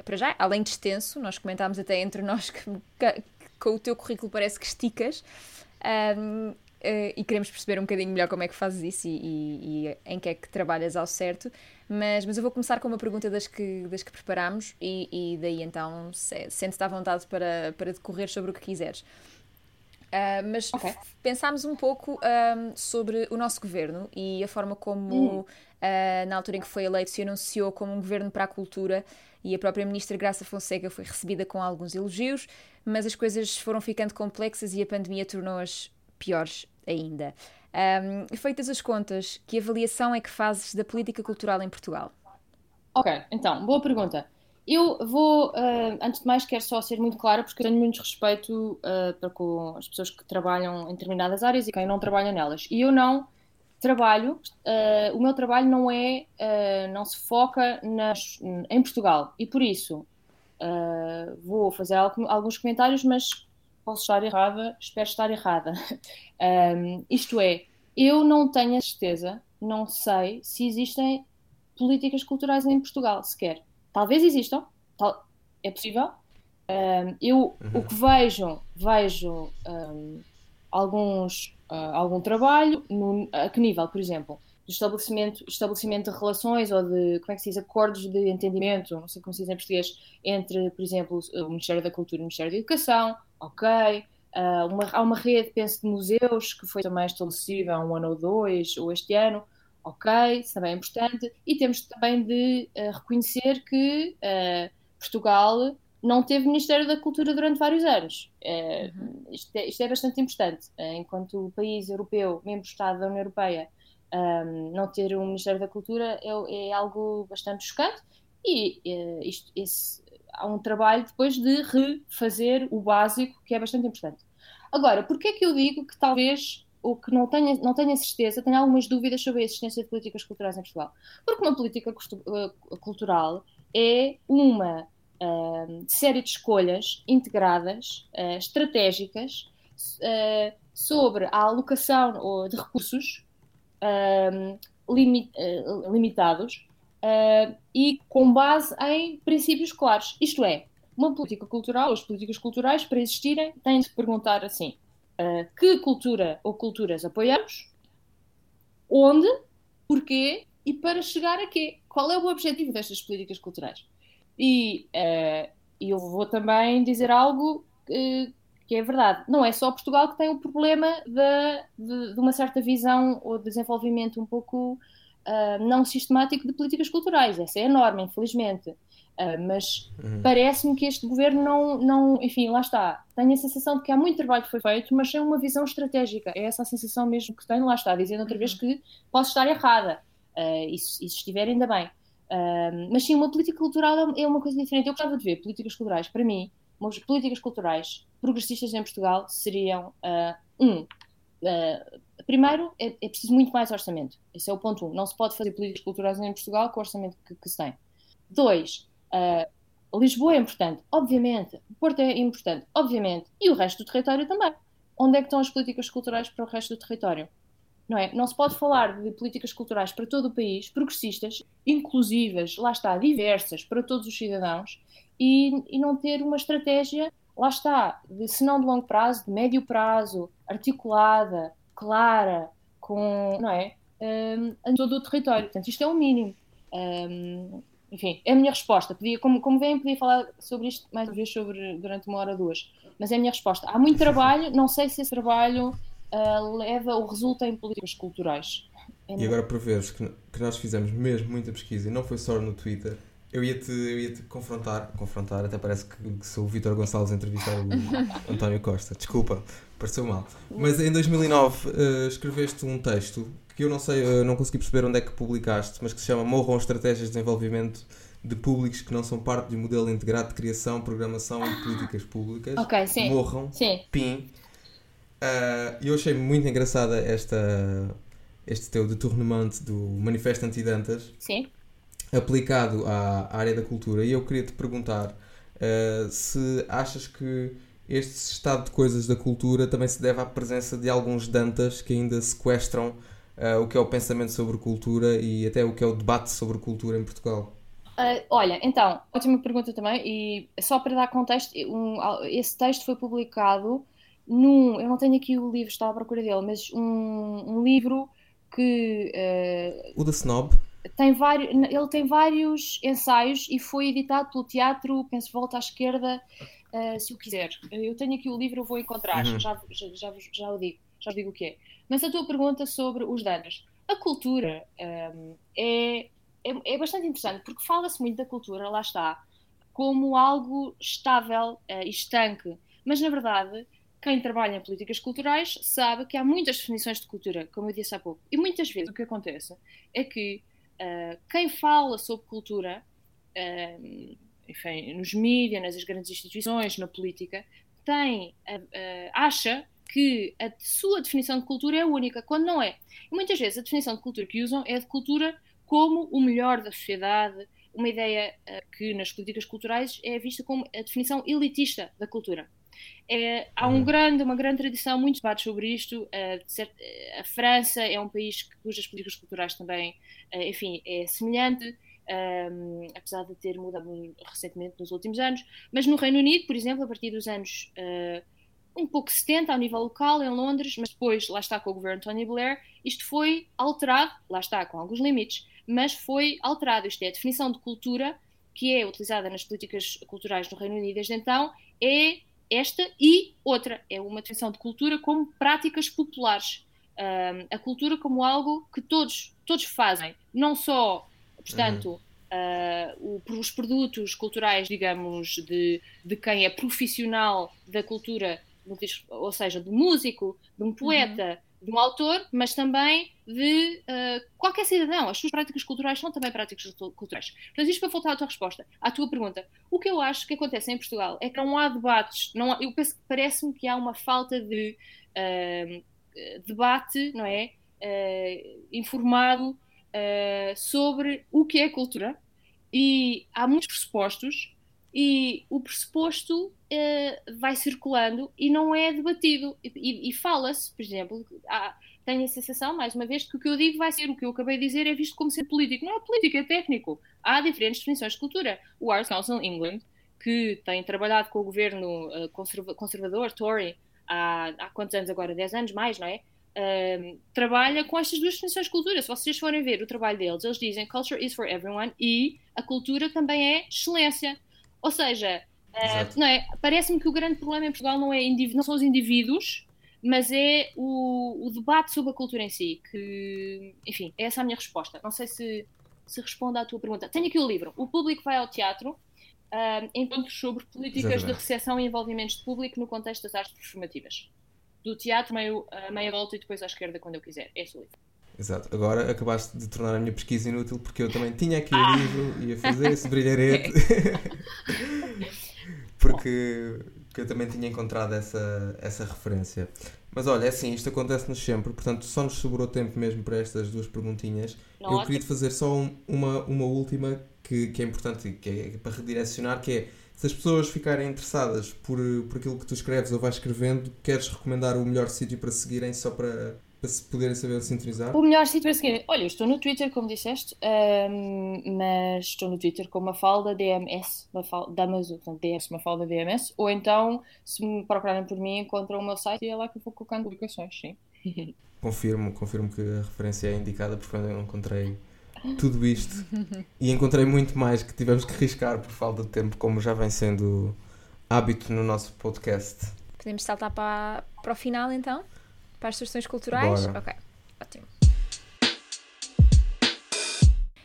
para já, além de extenso, nós comentámos até entre nós que com o teu currículo parece que esticas. Um, uh, eh, e queremos perceber um bocadinho melhor como é que fazes isso e, e, e, em que é que trabalhas ao certo. Mas, mas eu vou começar com uma pergunta das que, das que preparámos e, e daí então se, sente-te à vontade para, para decorrer sobre o que quiseres. Uh, mas okay. pensámos um pouco um, sobre o nosso governo e a forma como, uh, na altura em que foi eleito, se anunciou como um governo para a cultura e a própria ministra Graça Fonseca foi recebida com alguns elogios, mas as coisas foram ficando complexas e a pandemia tornou-as piores ainda. Um, feitas as contas, que avaliação é que fazes da política cultural em Portugal?
Ok, então, boa pergunta. Eu vou, uh, antes de mais, quero só ser muito clara, porque eu tenho muito respeito uh, para com as pessoas que trabalham em determinadas áreas e quem não trabalha nelas. E eu não trabalho, uh, o meu trabalho não é, não se foca nas, em Portugal e por isso uh, vou fazer alguns comentários, mas posso estar errada, espero estar errada. um, isto é, eu não tenho a certeza, não sei se existem políticas culturais em Portugal sequer. Talvez existam, tal, é possível. Um, eu uhum. o que vejo, vejo um, alguns uh, algum trabalho, no, a que nível, por exemplo? Do estabelecimento, estabelecimento de relações ou de, como é que se diz, acordos de entendimento, não sei como se diz em português, entre, por exemplo, o Ministério da Cultura e o Ministério da Educação, ok. Uh, uma, há uma rede, penso, de museus que foi também estabelecida há um ano ou dois, ou este ano, ok, isso também é importante. E temos também de uh, reconhecer que uh, Portugal não teve Ministério da Cultura durante vários anos. Uhum. isto, é, isto, é, bastante importante. Enquanto país europeu, membro-estado da União Europeia, um, não ter um Ministério da Cultura é, é algo bastante chocante e é, isto, esse, há um trabalho depois de refazer o básico que é bastante importante. Agora, por que é que eu digo que talvez o que não tenha, não tenha certeza, tenha algumas dúvidas sobre a existência de políticas culturais em Portugal? Porque uma política eh, cultural é uma uh, série de escolhas integradas, uh, estratégicas, uh, sobre a alocação de recursos limi limitados e com base em princípios claros. Isto é, uma política cultural, as políticas culturais, para existirem, têm de perguntar assim: que cultura ou culturas apoiamos, onde, porquê e para chegar a quê? Qual é o objetivo destas políticas culturais? E uh, eu vou também dizer algo que, que é verdade. Não é só Portugal que tem o problema de, de, de uma certa visão ou desenvolvimento um pouco uh, não sistemático de políticas culturais. Essa é enorme, infelizmente. Uh, mas uhum. parece-me que este governo não, não, enfim, lá está. Tenho a sensação de que há muito trabalho que foi feito, mas sem uma visão estratégica. É essa a sensação mesmo que tenho, lá está, dizendo outra uhum. vez que posso estar errada. Uh, e, se, e se estiver, ainda bem mas sim, uma política cultural é uma coisa diferente. Eu gostava de ver políticas culturais, para mim, umas políticas culturais progressistas em Portugal seriam, uh, um, uh, primeiro, é, é, preciso muito mais orçamento. Esse é o ponto um. Não se pode fazer políticas culturais em Portugal com o orçamento que, que se tem. Dois, uh, Lisboa é importante, obviamente. Porto é importante, obviamente. E o resto do território também. Onde é que estão as políticas culturais para o resto do território? não é? Não se pode falar de políticas culturais para todo o país, progressistas, inclusivas, lá está, diversas para todos os cidadãos e, e não ter uma estratégia, lá está, de, se não de longo prazo, de médio prazo, articulada, clara, com, não é? Um, em todo o território. Portanto, isto é o um mínimo. Um, enfim, é a minha resposta. Podia, como, como veem, podia falar sobre isto mais uma vez sobre, durante uma hora ou duas. Mas é a minha resposta. Há muito trabalho, não sei se esse trabalho uh, leva ou resulta em políticas culturais.
É e agora, por vezes, que, que nós fizemos mesmo muita pesquisa e não foi só no Twitter, eu ia-te ia -te confrontar, confrontar, até parece que, que sou o Vitor Gonçalves a entrevistar o António Costa. Desculpa, pareceu mal. Mas em 2009 uh, eh, escreveste um texto que eu não sei, uh, não consegui perceber onde é que publicaste, mas que se chama Morram Estratégias de Desenvolvimento de públicos que não são parte do modelo integrado de criação, programação e políticas públicas
Ok, sim.
morram.
Sim.
Pim. Ah, eu achei muito engraçada esta, este teu deturnement do Manifesto Anti-Dantas
Sim.
Aplicado à, área da cultura e eu queria te perguntar ah, se achas que este estado de coisas da cultura também se deve à presença de alguns Dantas que ainda sequestram ah, o que é o pensamento sobre cultura e até o que é o debate sobre cultura em Portugal.
Ah, olha, então, ótima pergunta também, e só para dar contexto, um- esse texto foi publicado num, eu não tenho aqui o livro, estava à procura dele, mas um, um livro que
O da Snob,
tem vários, ele tem vários ensaios e foi editado pelo teatro, penso volta à esquerda, ah, se o quiser. Eu tenho aqui o livro, eu vou encontrar,
Uhum.
já, já, já, já o digo, já digo o que é. Mas a tua pergunta sobre os danos. A cultura ah, é, é, é bastante interessante porque fala-se muito da cultura, lá está, como algo estável ah, e estanque. Mas na verdade, quem trabalha em políticas culturais sabe que há muitas definições de cultura, como eu disse há pouco. E muitas vezes o que acontece é que ah, quem fala sobre cultura, ah, enfim, nos mídias, nas grandes instituições, na política, tem, ah, acha que a sua definição de cultura é única, quando não é. E muitas vezes a definição de cultura que usam é de cultura como o melhor da sociedade, uma ideia que nas políticas culturais é vista como a definição elitista da cultura. É, há um
Uhum.
grande, uma grande tradição, muitos debates sobre isto. de certo- a França é um país cujas políticas culturais também, ah, enfim, é semelhante, um, apesar de ter mudado recentemente nos últimos anos. Mas no Reino Unido, por exemplo, a partir dos anos ah, um pouco 70, ao nível local, em Londres, mas depois, lá está com o governo Tony Blair, isto foi alterado, lá está, com alguns limites, mas foi alterado. Isto é, a definição de cultura que é utilizada nas políticas culturais no Reino Unido desde então é esta e outra. É uma definição de cultura como práticas populares. Um, a cultura como algo que todos, todos fazem, não só, portanto, uh, o- os produtos culturais, digamos, de, de quem é profissional da cultura, ou seja, do músico, de um poeta, de um autor, mas também de uh, qualquer cidadão. As suas práticas culturais são também práticas culturais. Portanto, isto para voltar à tua resposta, à tua pergunta. O que eu acho que acontece em Portugal é que não há debates, não há, eu penso que parece-me que há uma falta de uh, debate, não é? Uh, informado sobre o que é cultura e há muitos pressupostos e o pressuposto uh, vai circulando e não é debatido e, e fala-se, por exemplo, há, tenho a sensação, mais uma vez, que o que eu digo vai ser o que eu acabei de dizer é visto como ser político. Não é político, é técnico. Há diferentes definições de cultura. O Arts Council England, que tem trabalhado com o governo uh, conserva conservador, Tory, há, há quantos anos agora? 10 anos mais, não é? Uh, trabalha com estas duas definições de cultura. Se vocês forem ver o trabalho deles, eles dizem culture is for everyone e a cultura também é excelência. Ou seja, uh, é? parece-me que o grande problema em Portugal não, é não são os indivíduos, mas é o, o, debate sobre a cultura em si. Que, enfim, é essa a minha resposta. Não sei se, se responde à tua pergunta. Tenho aqui o livro. O público vai ao teatro. Uh, encontros sobre políticas Exatamente. de recepção e envolvimentos de público no contexto das artes performativas do teatro meio, a meia volta e depois à esquerda quando eu quiser. É esse o livro.
Exato. Agora acabaste de tornar a minha pesquisa inútil porque eu também tinha aqui ah. o livro e ia fazer esse brilharete. porque, eu também tinha encontrado essa, essa referência. Mas olha, é assim, isto acontece-nos sempre, portanto só nos sobrou tempo mesmo para estas duas perguntinhas. Não, eu queria te fazer só um, uma, uma última que, que é importante, que é para redirecionar, que é se as pessoas ficarem interessadas por, por aquilo que tu escreves ou vais escrevendo, queres recomendar o melhor sítio para seguirem só para, para se poderem saber sintonizar?
O melhor sítio para seguirem? Olha, eu estou no Twitter, como disseste, um, mas estou no Twitter com uma falda DMS, da Amazon, portanto, DS, uma falda DMS, ou então, se me procurarem por mim, encontram o meu site e é lá que eu vou colocando publicações, sim.
confirmo, confirmo que a referência é indicada porque eu não encontrei tudo isto e encontrei muito mais que tivemos que riscar por falta de tempo, como já vem sendo hábito no nosso podcast.
Podemos saltar para, para o final então? Para as sugestões culturais?
Bora.
Ok, ótimo.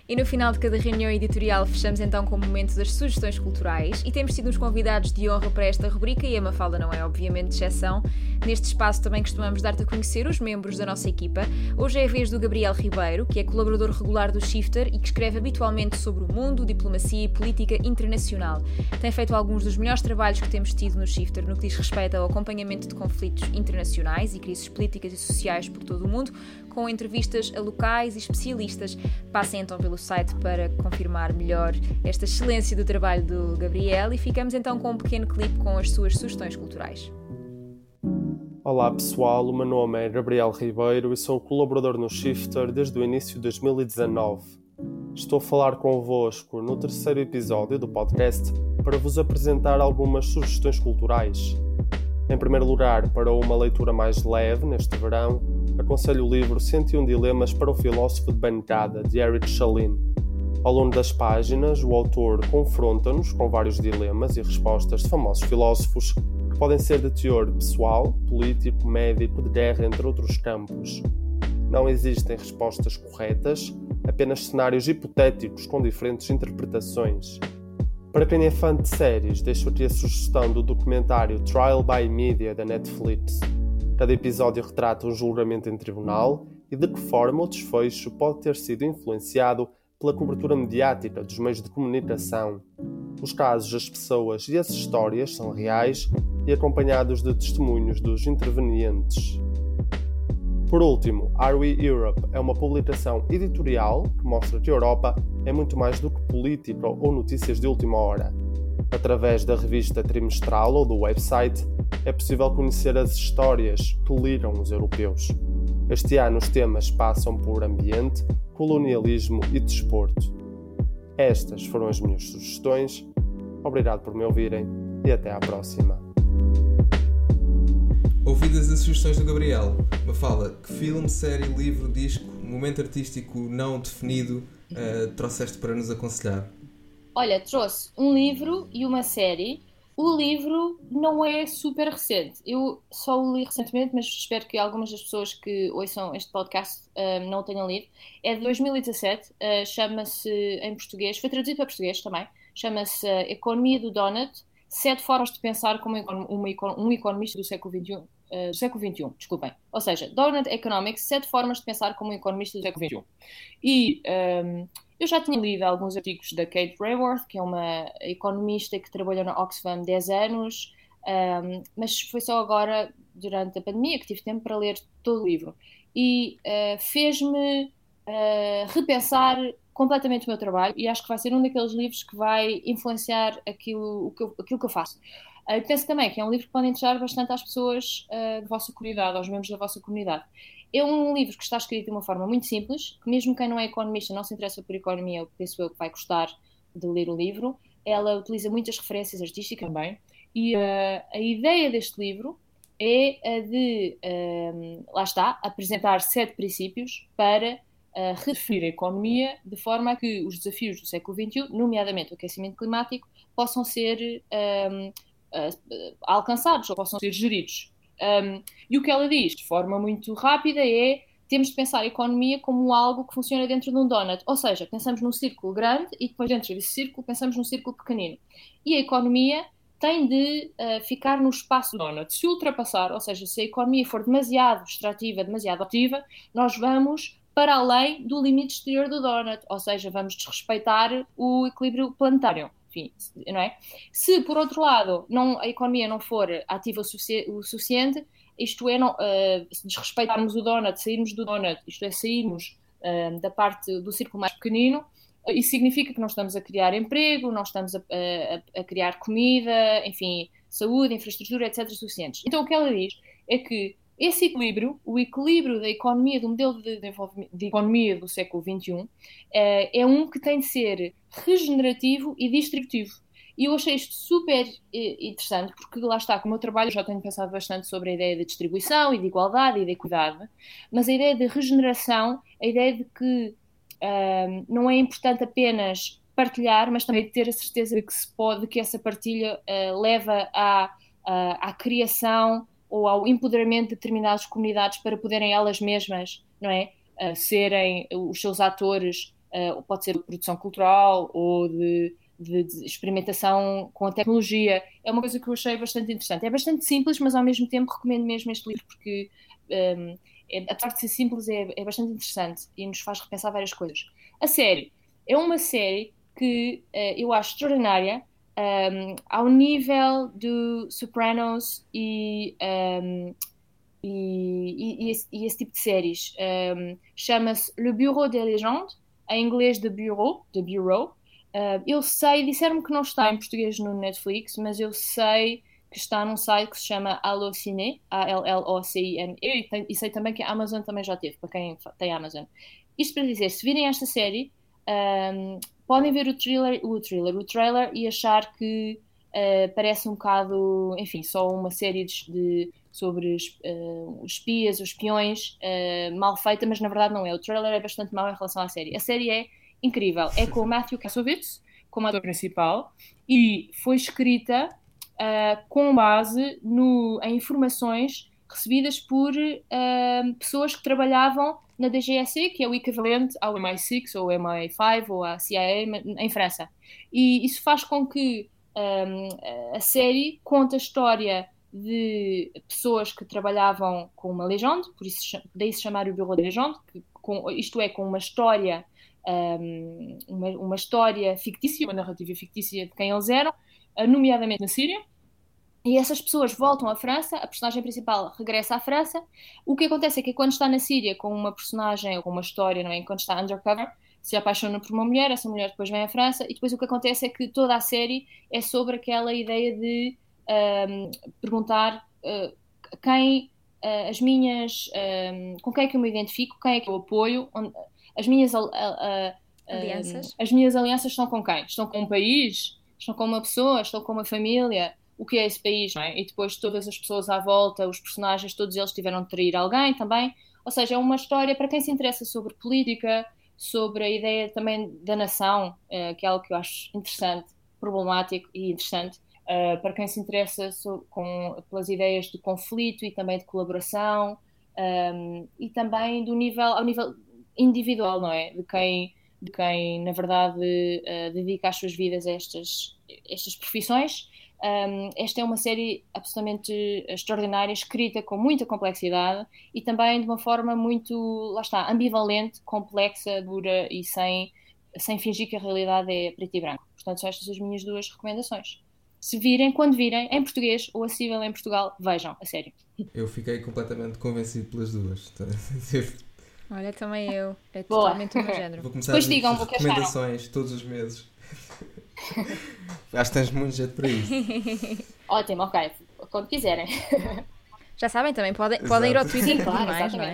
E no final de cada reunião editorial fechamos então com o momento das sugestões culturais e temos tido uns convidados de honra para esta rubrica e a Mafalda não é obviamente exceção. Neste espaço também costumamos dar-te a conhecer os membros da nossa equipa. Hoje é a vez do Gabriel Ribeiro, que é colaborador regular do Shifter e que escreve habitualmente sobre o mundo, diplomacia e política internacional. Tem feito alguns dos melhores trabalhos que temos tido no Shifter no que diz respeito ao acompanhamento de conflitos internacionais e crises políticas e sociais por todo o mundo, com entrevistas a locais e especialistas. Passem então pelo site para confirmar melhor esta excelência do trabalho do Gabriel e ficamos então com um pequeno clipe com as suas sugestões culturais.
Olá pessoal, o meu nome é Gabriel Ribeiro e sou colaborador no Shifter desde o início de 2019. Estou a falar convosco no terceiro episódio do podcast para vos apresentar algumas sugestões culturais. Em primeiro lugar, para uma leitura mais leve neste verão, aconselho o livro 101 Dilemas para o Filósofo de Bancada, de Eric Chalin. Ao longo das páginas, o autor confronta-nos com vários dilemas e respostas de famosos filósofos que podem ser de teor pessoal, político, médico, de guerra, entre outros campos. Não existem respostas corretas, apenas cenários hipotéticos com diferentes interpretações. Para quem é fã de séries, deixo aqui a sugestão do documentário Trial by Media da Netflix. Cada episódio retrata um julgamento em tribunal e de que forma o desfecho pode ter sido influenciado pela cobertura mediática dos meios de comunicação. Os casos, as pessoas e as histórias são reais e acompanhados de testemunhos dos intervenientes. Por último, Are We Europe é uma publicação editorial que mostra que a Europa é muito mais do que política ou notícias de última hora. Através da revista trimestral ou do website, é possível conhecer as histórias que ligam os europeus. Este ano os temas passam por ambiente, colonialismo e desporto. Estas foram as minhas sugestões. Obrigado por me ouvirem e até à próxima.
Ouvidas as sugestões do Gabriel, Mafala, que filme, série, livro, disco, momento artístico não definido uh, trouxeste para nos aconselhar?
Olha, trouxe um livro e uma série. O livro não é super recente. Eu só o li recentemente, mas espero que algumas das pessoas que ouçam este podcast uh, não o tenham lido. É de 2017, uh, chama-se em português, foi traduzido para português também, chama-se Economia do Donut sete formas de pensar como um economista do século XXI. Eh, do século XXI, desculpem. Ou seja, Donut Economics, sete formas de pensar como um economista do século XXI. E um, ehm, eu já tinha lido alguns artigos da Kate Raworth, que é uma economista que trabalhou na Oxfam 10 anos, um, ehm, mas foi só agora, durante a pandemia, que tive tempo para ler todo o livro. E uh, fez-me uh, repensar completamente o meu trabalho e acho que vai ser um daqueles livros que vai influenciar aquilo, aquilo que eu faço. Uh, penso também que é um livro que pode interessar bastante às pessoas uh, da vossa comunidade, aos membros da vossa comunidade. É um livro que está escrito de uma forma muito simples, que mesmo quem não é economista, não se interessa por economia, eu penso eu que vai gostar de ler o livro. Ela utiliza muitas referências artísticas também. E uh, a ideia deste livro é a de, lá está, apresentar sete princípios para a redefinir a economia de forma a que os desafios do século XXI, nomeadamente o aquecimento climático, possam ser uh, alcançados ou possam ser geridos. Um, e o que ela diz de forma muito rápida é temos de pensar a economia como algo que funciona dentro de um donut, ou seja, pensamos num círculo grande e depois dentro desse círculo pensamos num círculo pequenino. E a economia tem de uh, ficar no espaço do donut. Se ultrapassar, ou seja, se a economia for demasiado extrativa, demasiado ativa, nós vamos para além do limite exterior do donut, ou seja, vamos desrespeitar o equilíbrio planetário. Enfim, não é? Se, por outro lado, não, a economia não for ativa o, sufici o suficiente, isto é, não, uh, desrespeitarmos o donut, sairmos do donut, isto é, sairmos uh, da parte do círculo mais pequenino, isso significa que não estamos a criar emprego, não estamos a, a, a criar comida, enfim, saúde, infraestrutura, etc. suficientes. Então, o que ela diz é que esse equilíbrio, o equilíbrio da economia, do modelo de, de economia do século XXI, é, é um que tem de ser regenerativo e distributivo. E eu achei isto super eh, interessante, porque lá está, com o meu trabalho já tenho pensado bastante sobre a ideia de distribuição e de igualdade e de equidade, mas a ideia de regeneração, a ideia de que um, não é importante apenas partilhar, mas também ter a certeza de que se pode, que essa partilha uh, leva à, à criação ou ao empoderamento de determinadas comunidades para poderem elas mesmas, não é, uh, serem os seus atores uh, pode ser de produção cultural ou de, de, de, experimentação com a tecnologia. É uma coisa que eu achei bastante interessante. É bastante simples, mas ao mesmo tempo recomendo mesmo este livro porque, um, é, apesar de ser simples, é, é bastante interessante e nos faz repensar várias coisas. A série é uma série que uh, eu acho extraordinária um, ao nível do Sopranos e, um, e, e, esse, e, esse, tipo de séries. Um, Chama-se Le Bureau des Légendes, em inglês de Bureau, de Bureau. Uh, eu sei, disseram-me que não está em português no Netflix, mas eu sei que está num site que se chama Allocine, A-L-L-O-C-I-N-E, e sei também que a Amazon também já teve, para quem tem Amazon. Isto para dizer, se virem esta série, um, podem ver o trailer, o trailer, o trailer e achar que uh, parece um bocado, enfim, só uma série de, de sobre uh, espias, os espiões, uh, mal feita, mas na verdade não é. O trailer é bastante mau em relação à série. A série é incrível. É com o Matthew Kassovitz como ator principal e foi escrita com base no, em informações recebidas por pessoas que trabalhavam na DGSE, que é o equivalente ao MI6 ou MI5 ou à CIA em França. E isso faz com que um, a série conte a história de pessoas que trabalhavam com uma legenda, por isso daí se chamar o Bureau de Legende, isto é, com uma história, um, uma, uma história fictícia, uma narrativa fictícia de quem eles eram, nomeadamente na Síria, e essas pessoas voltam à França, a personagem principal regressa à França. O que acontece é que quando está na Síria com uma personagem ou com uma história, não é? Quando está undercover, se apaixona por uma mulher, essa mulher depois vem à França e depois o que acontece é que toda a série é sobre aquela ideia de um, perguntar uh, quem uh, as minhas um, com quem é que eu me identifico, quem é que eu apoio, onde, as minhas uh,
alianças.
as minhas alianças estão com quem? Estão com um país? Estão com uma pessoa? Estão com uma família? O que é esse país, não é? E depois todas as pessoas à volta, os personagens, todos eles tiveram de trair alguém também. Ou seja, é uma história para quem se interessa sobre política, sobre a ideia também da nação, uh, que é algo que eu acho interessante, problemático e interessante. Uh, para quem se interessa com, pelas ideias de conflito e também de colaboração ehm, e também do nível ao nível individual, não é? De quem, de quem na verdade uh, dedica as suas vidas a estas, estas profissões um, esta é uma série absolutamente extraordinária, escrita com muita complexidade e também de uma forma muito, lá está, ambivalente, complexa, dura e sem, sem fingir que a realidade é preto e branco. Portanto, são estas as minhas duas recomendações. Se virem, quando virem, em português ou acessível em Portugal, vejam, a sério.
Eu fiquei completamente convencido pelas duas.
Olha, também eu. É totalmente o meu género.
Vou começar Depois a digam recomendações todos os meses. Acho que tens muito jeito para isso.
Ótimo, ok. Quando quiserem.
Já sabem também, podem, podem ir ao Twitter Sim, claro, mais, não é?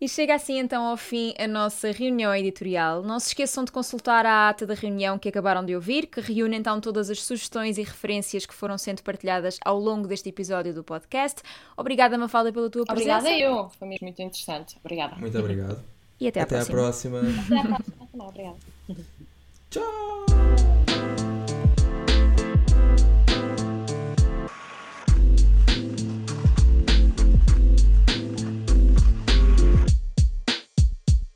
E chega assim então ao fim a nossa reunião editorial. Não se esqueçam de consultar a ata da reunião que acabaram de ouvir, que reúne então todas as sugestões e referências que foram sendo partilhadas ao longo deste episódio do podcast. Obrigada, Mafalda, pela tua
presença.
Obrigada
eu, foi mesmo muito interessante. Obrigada.
Muito obrigado.
E até,
até
à próxima.
Até à próxima.
Até à próxima. Obrigada.
Tchau!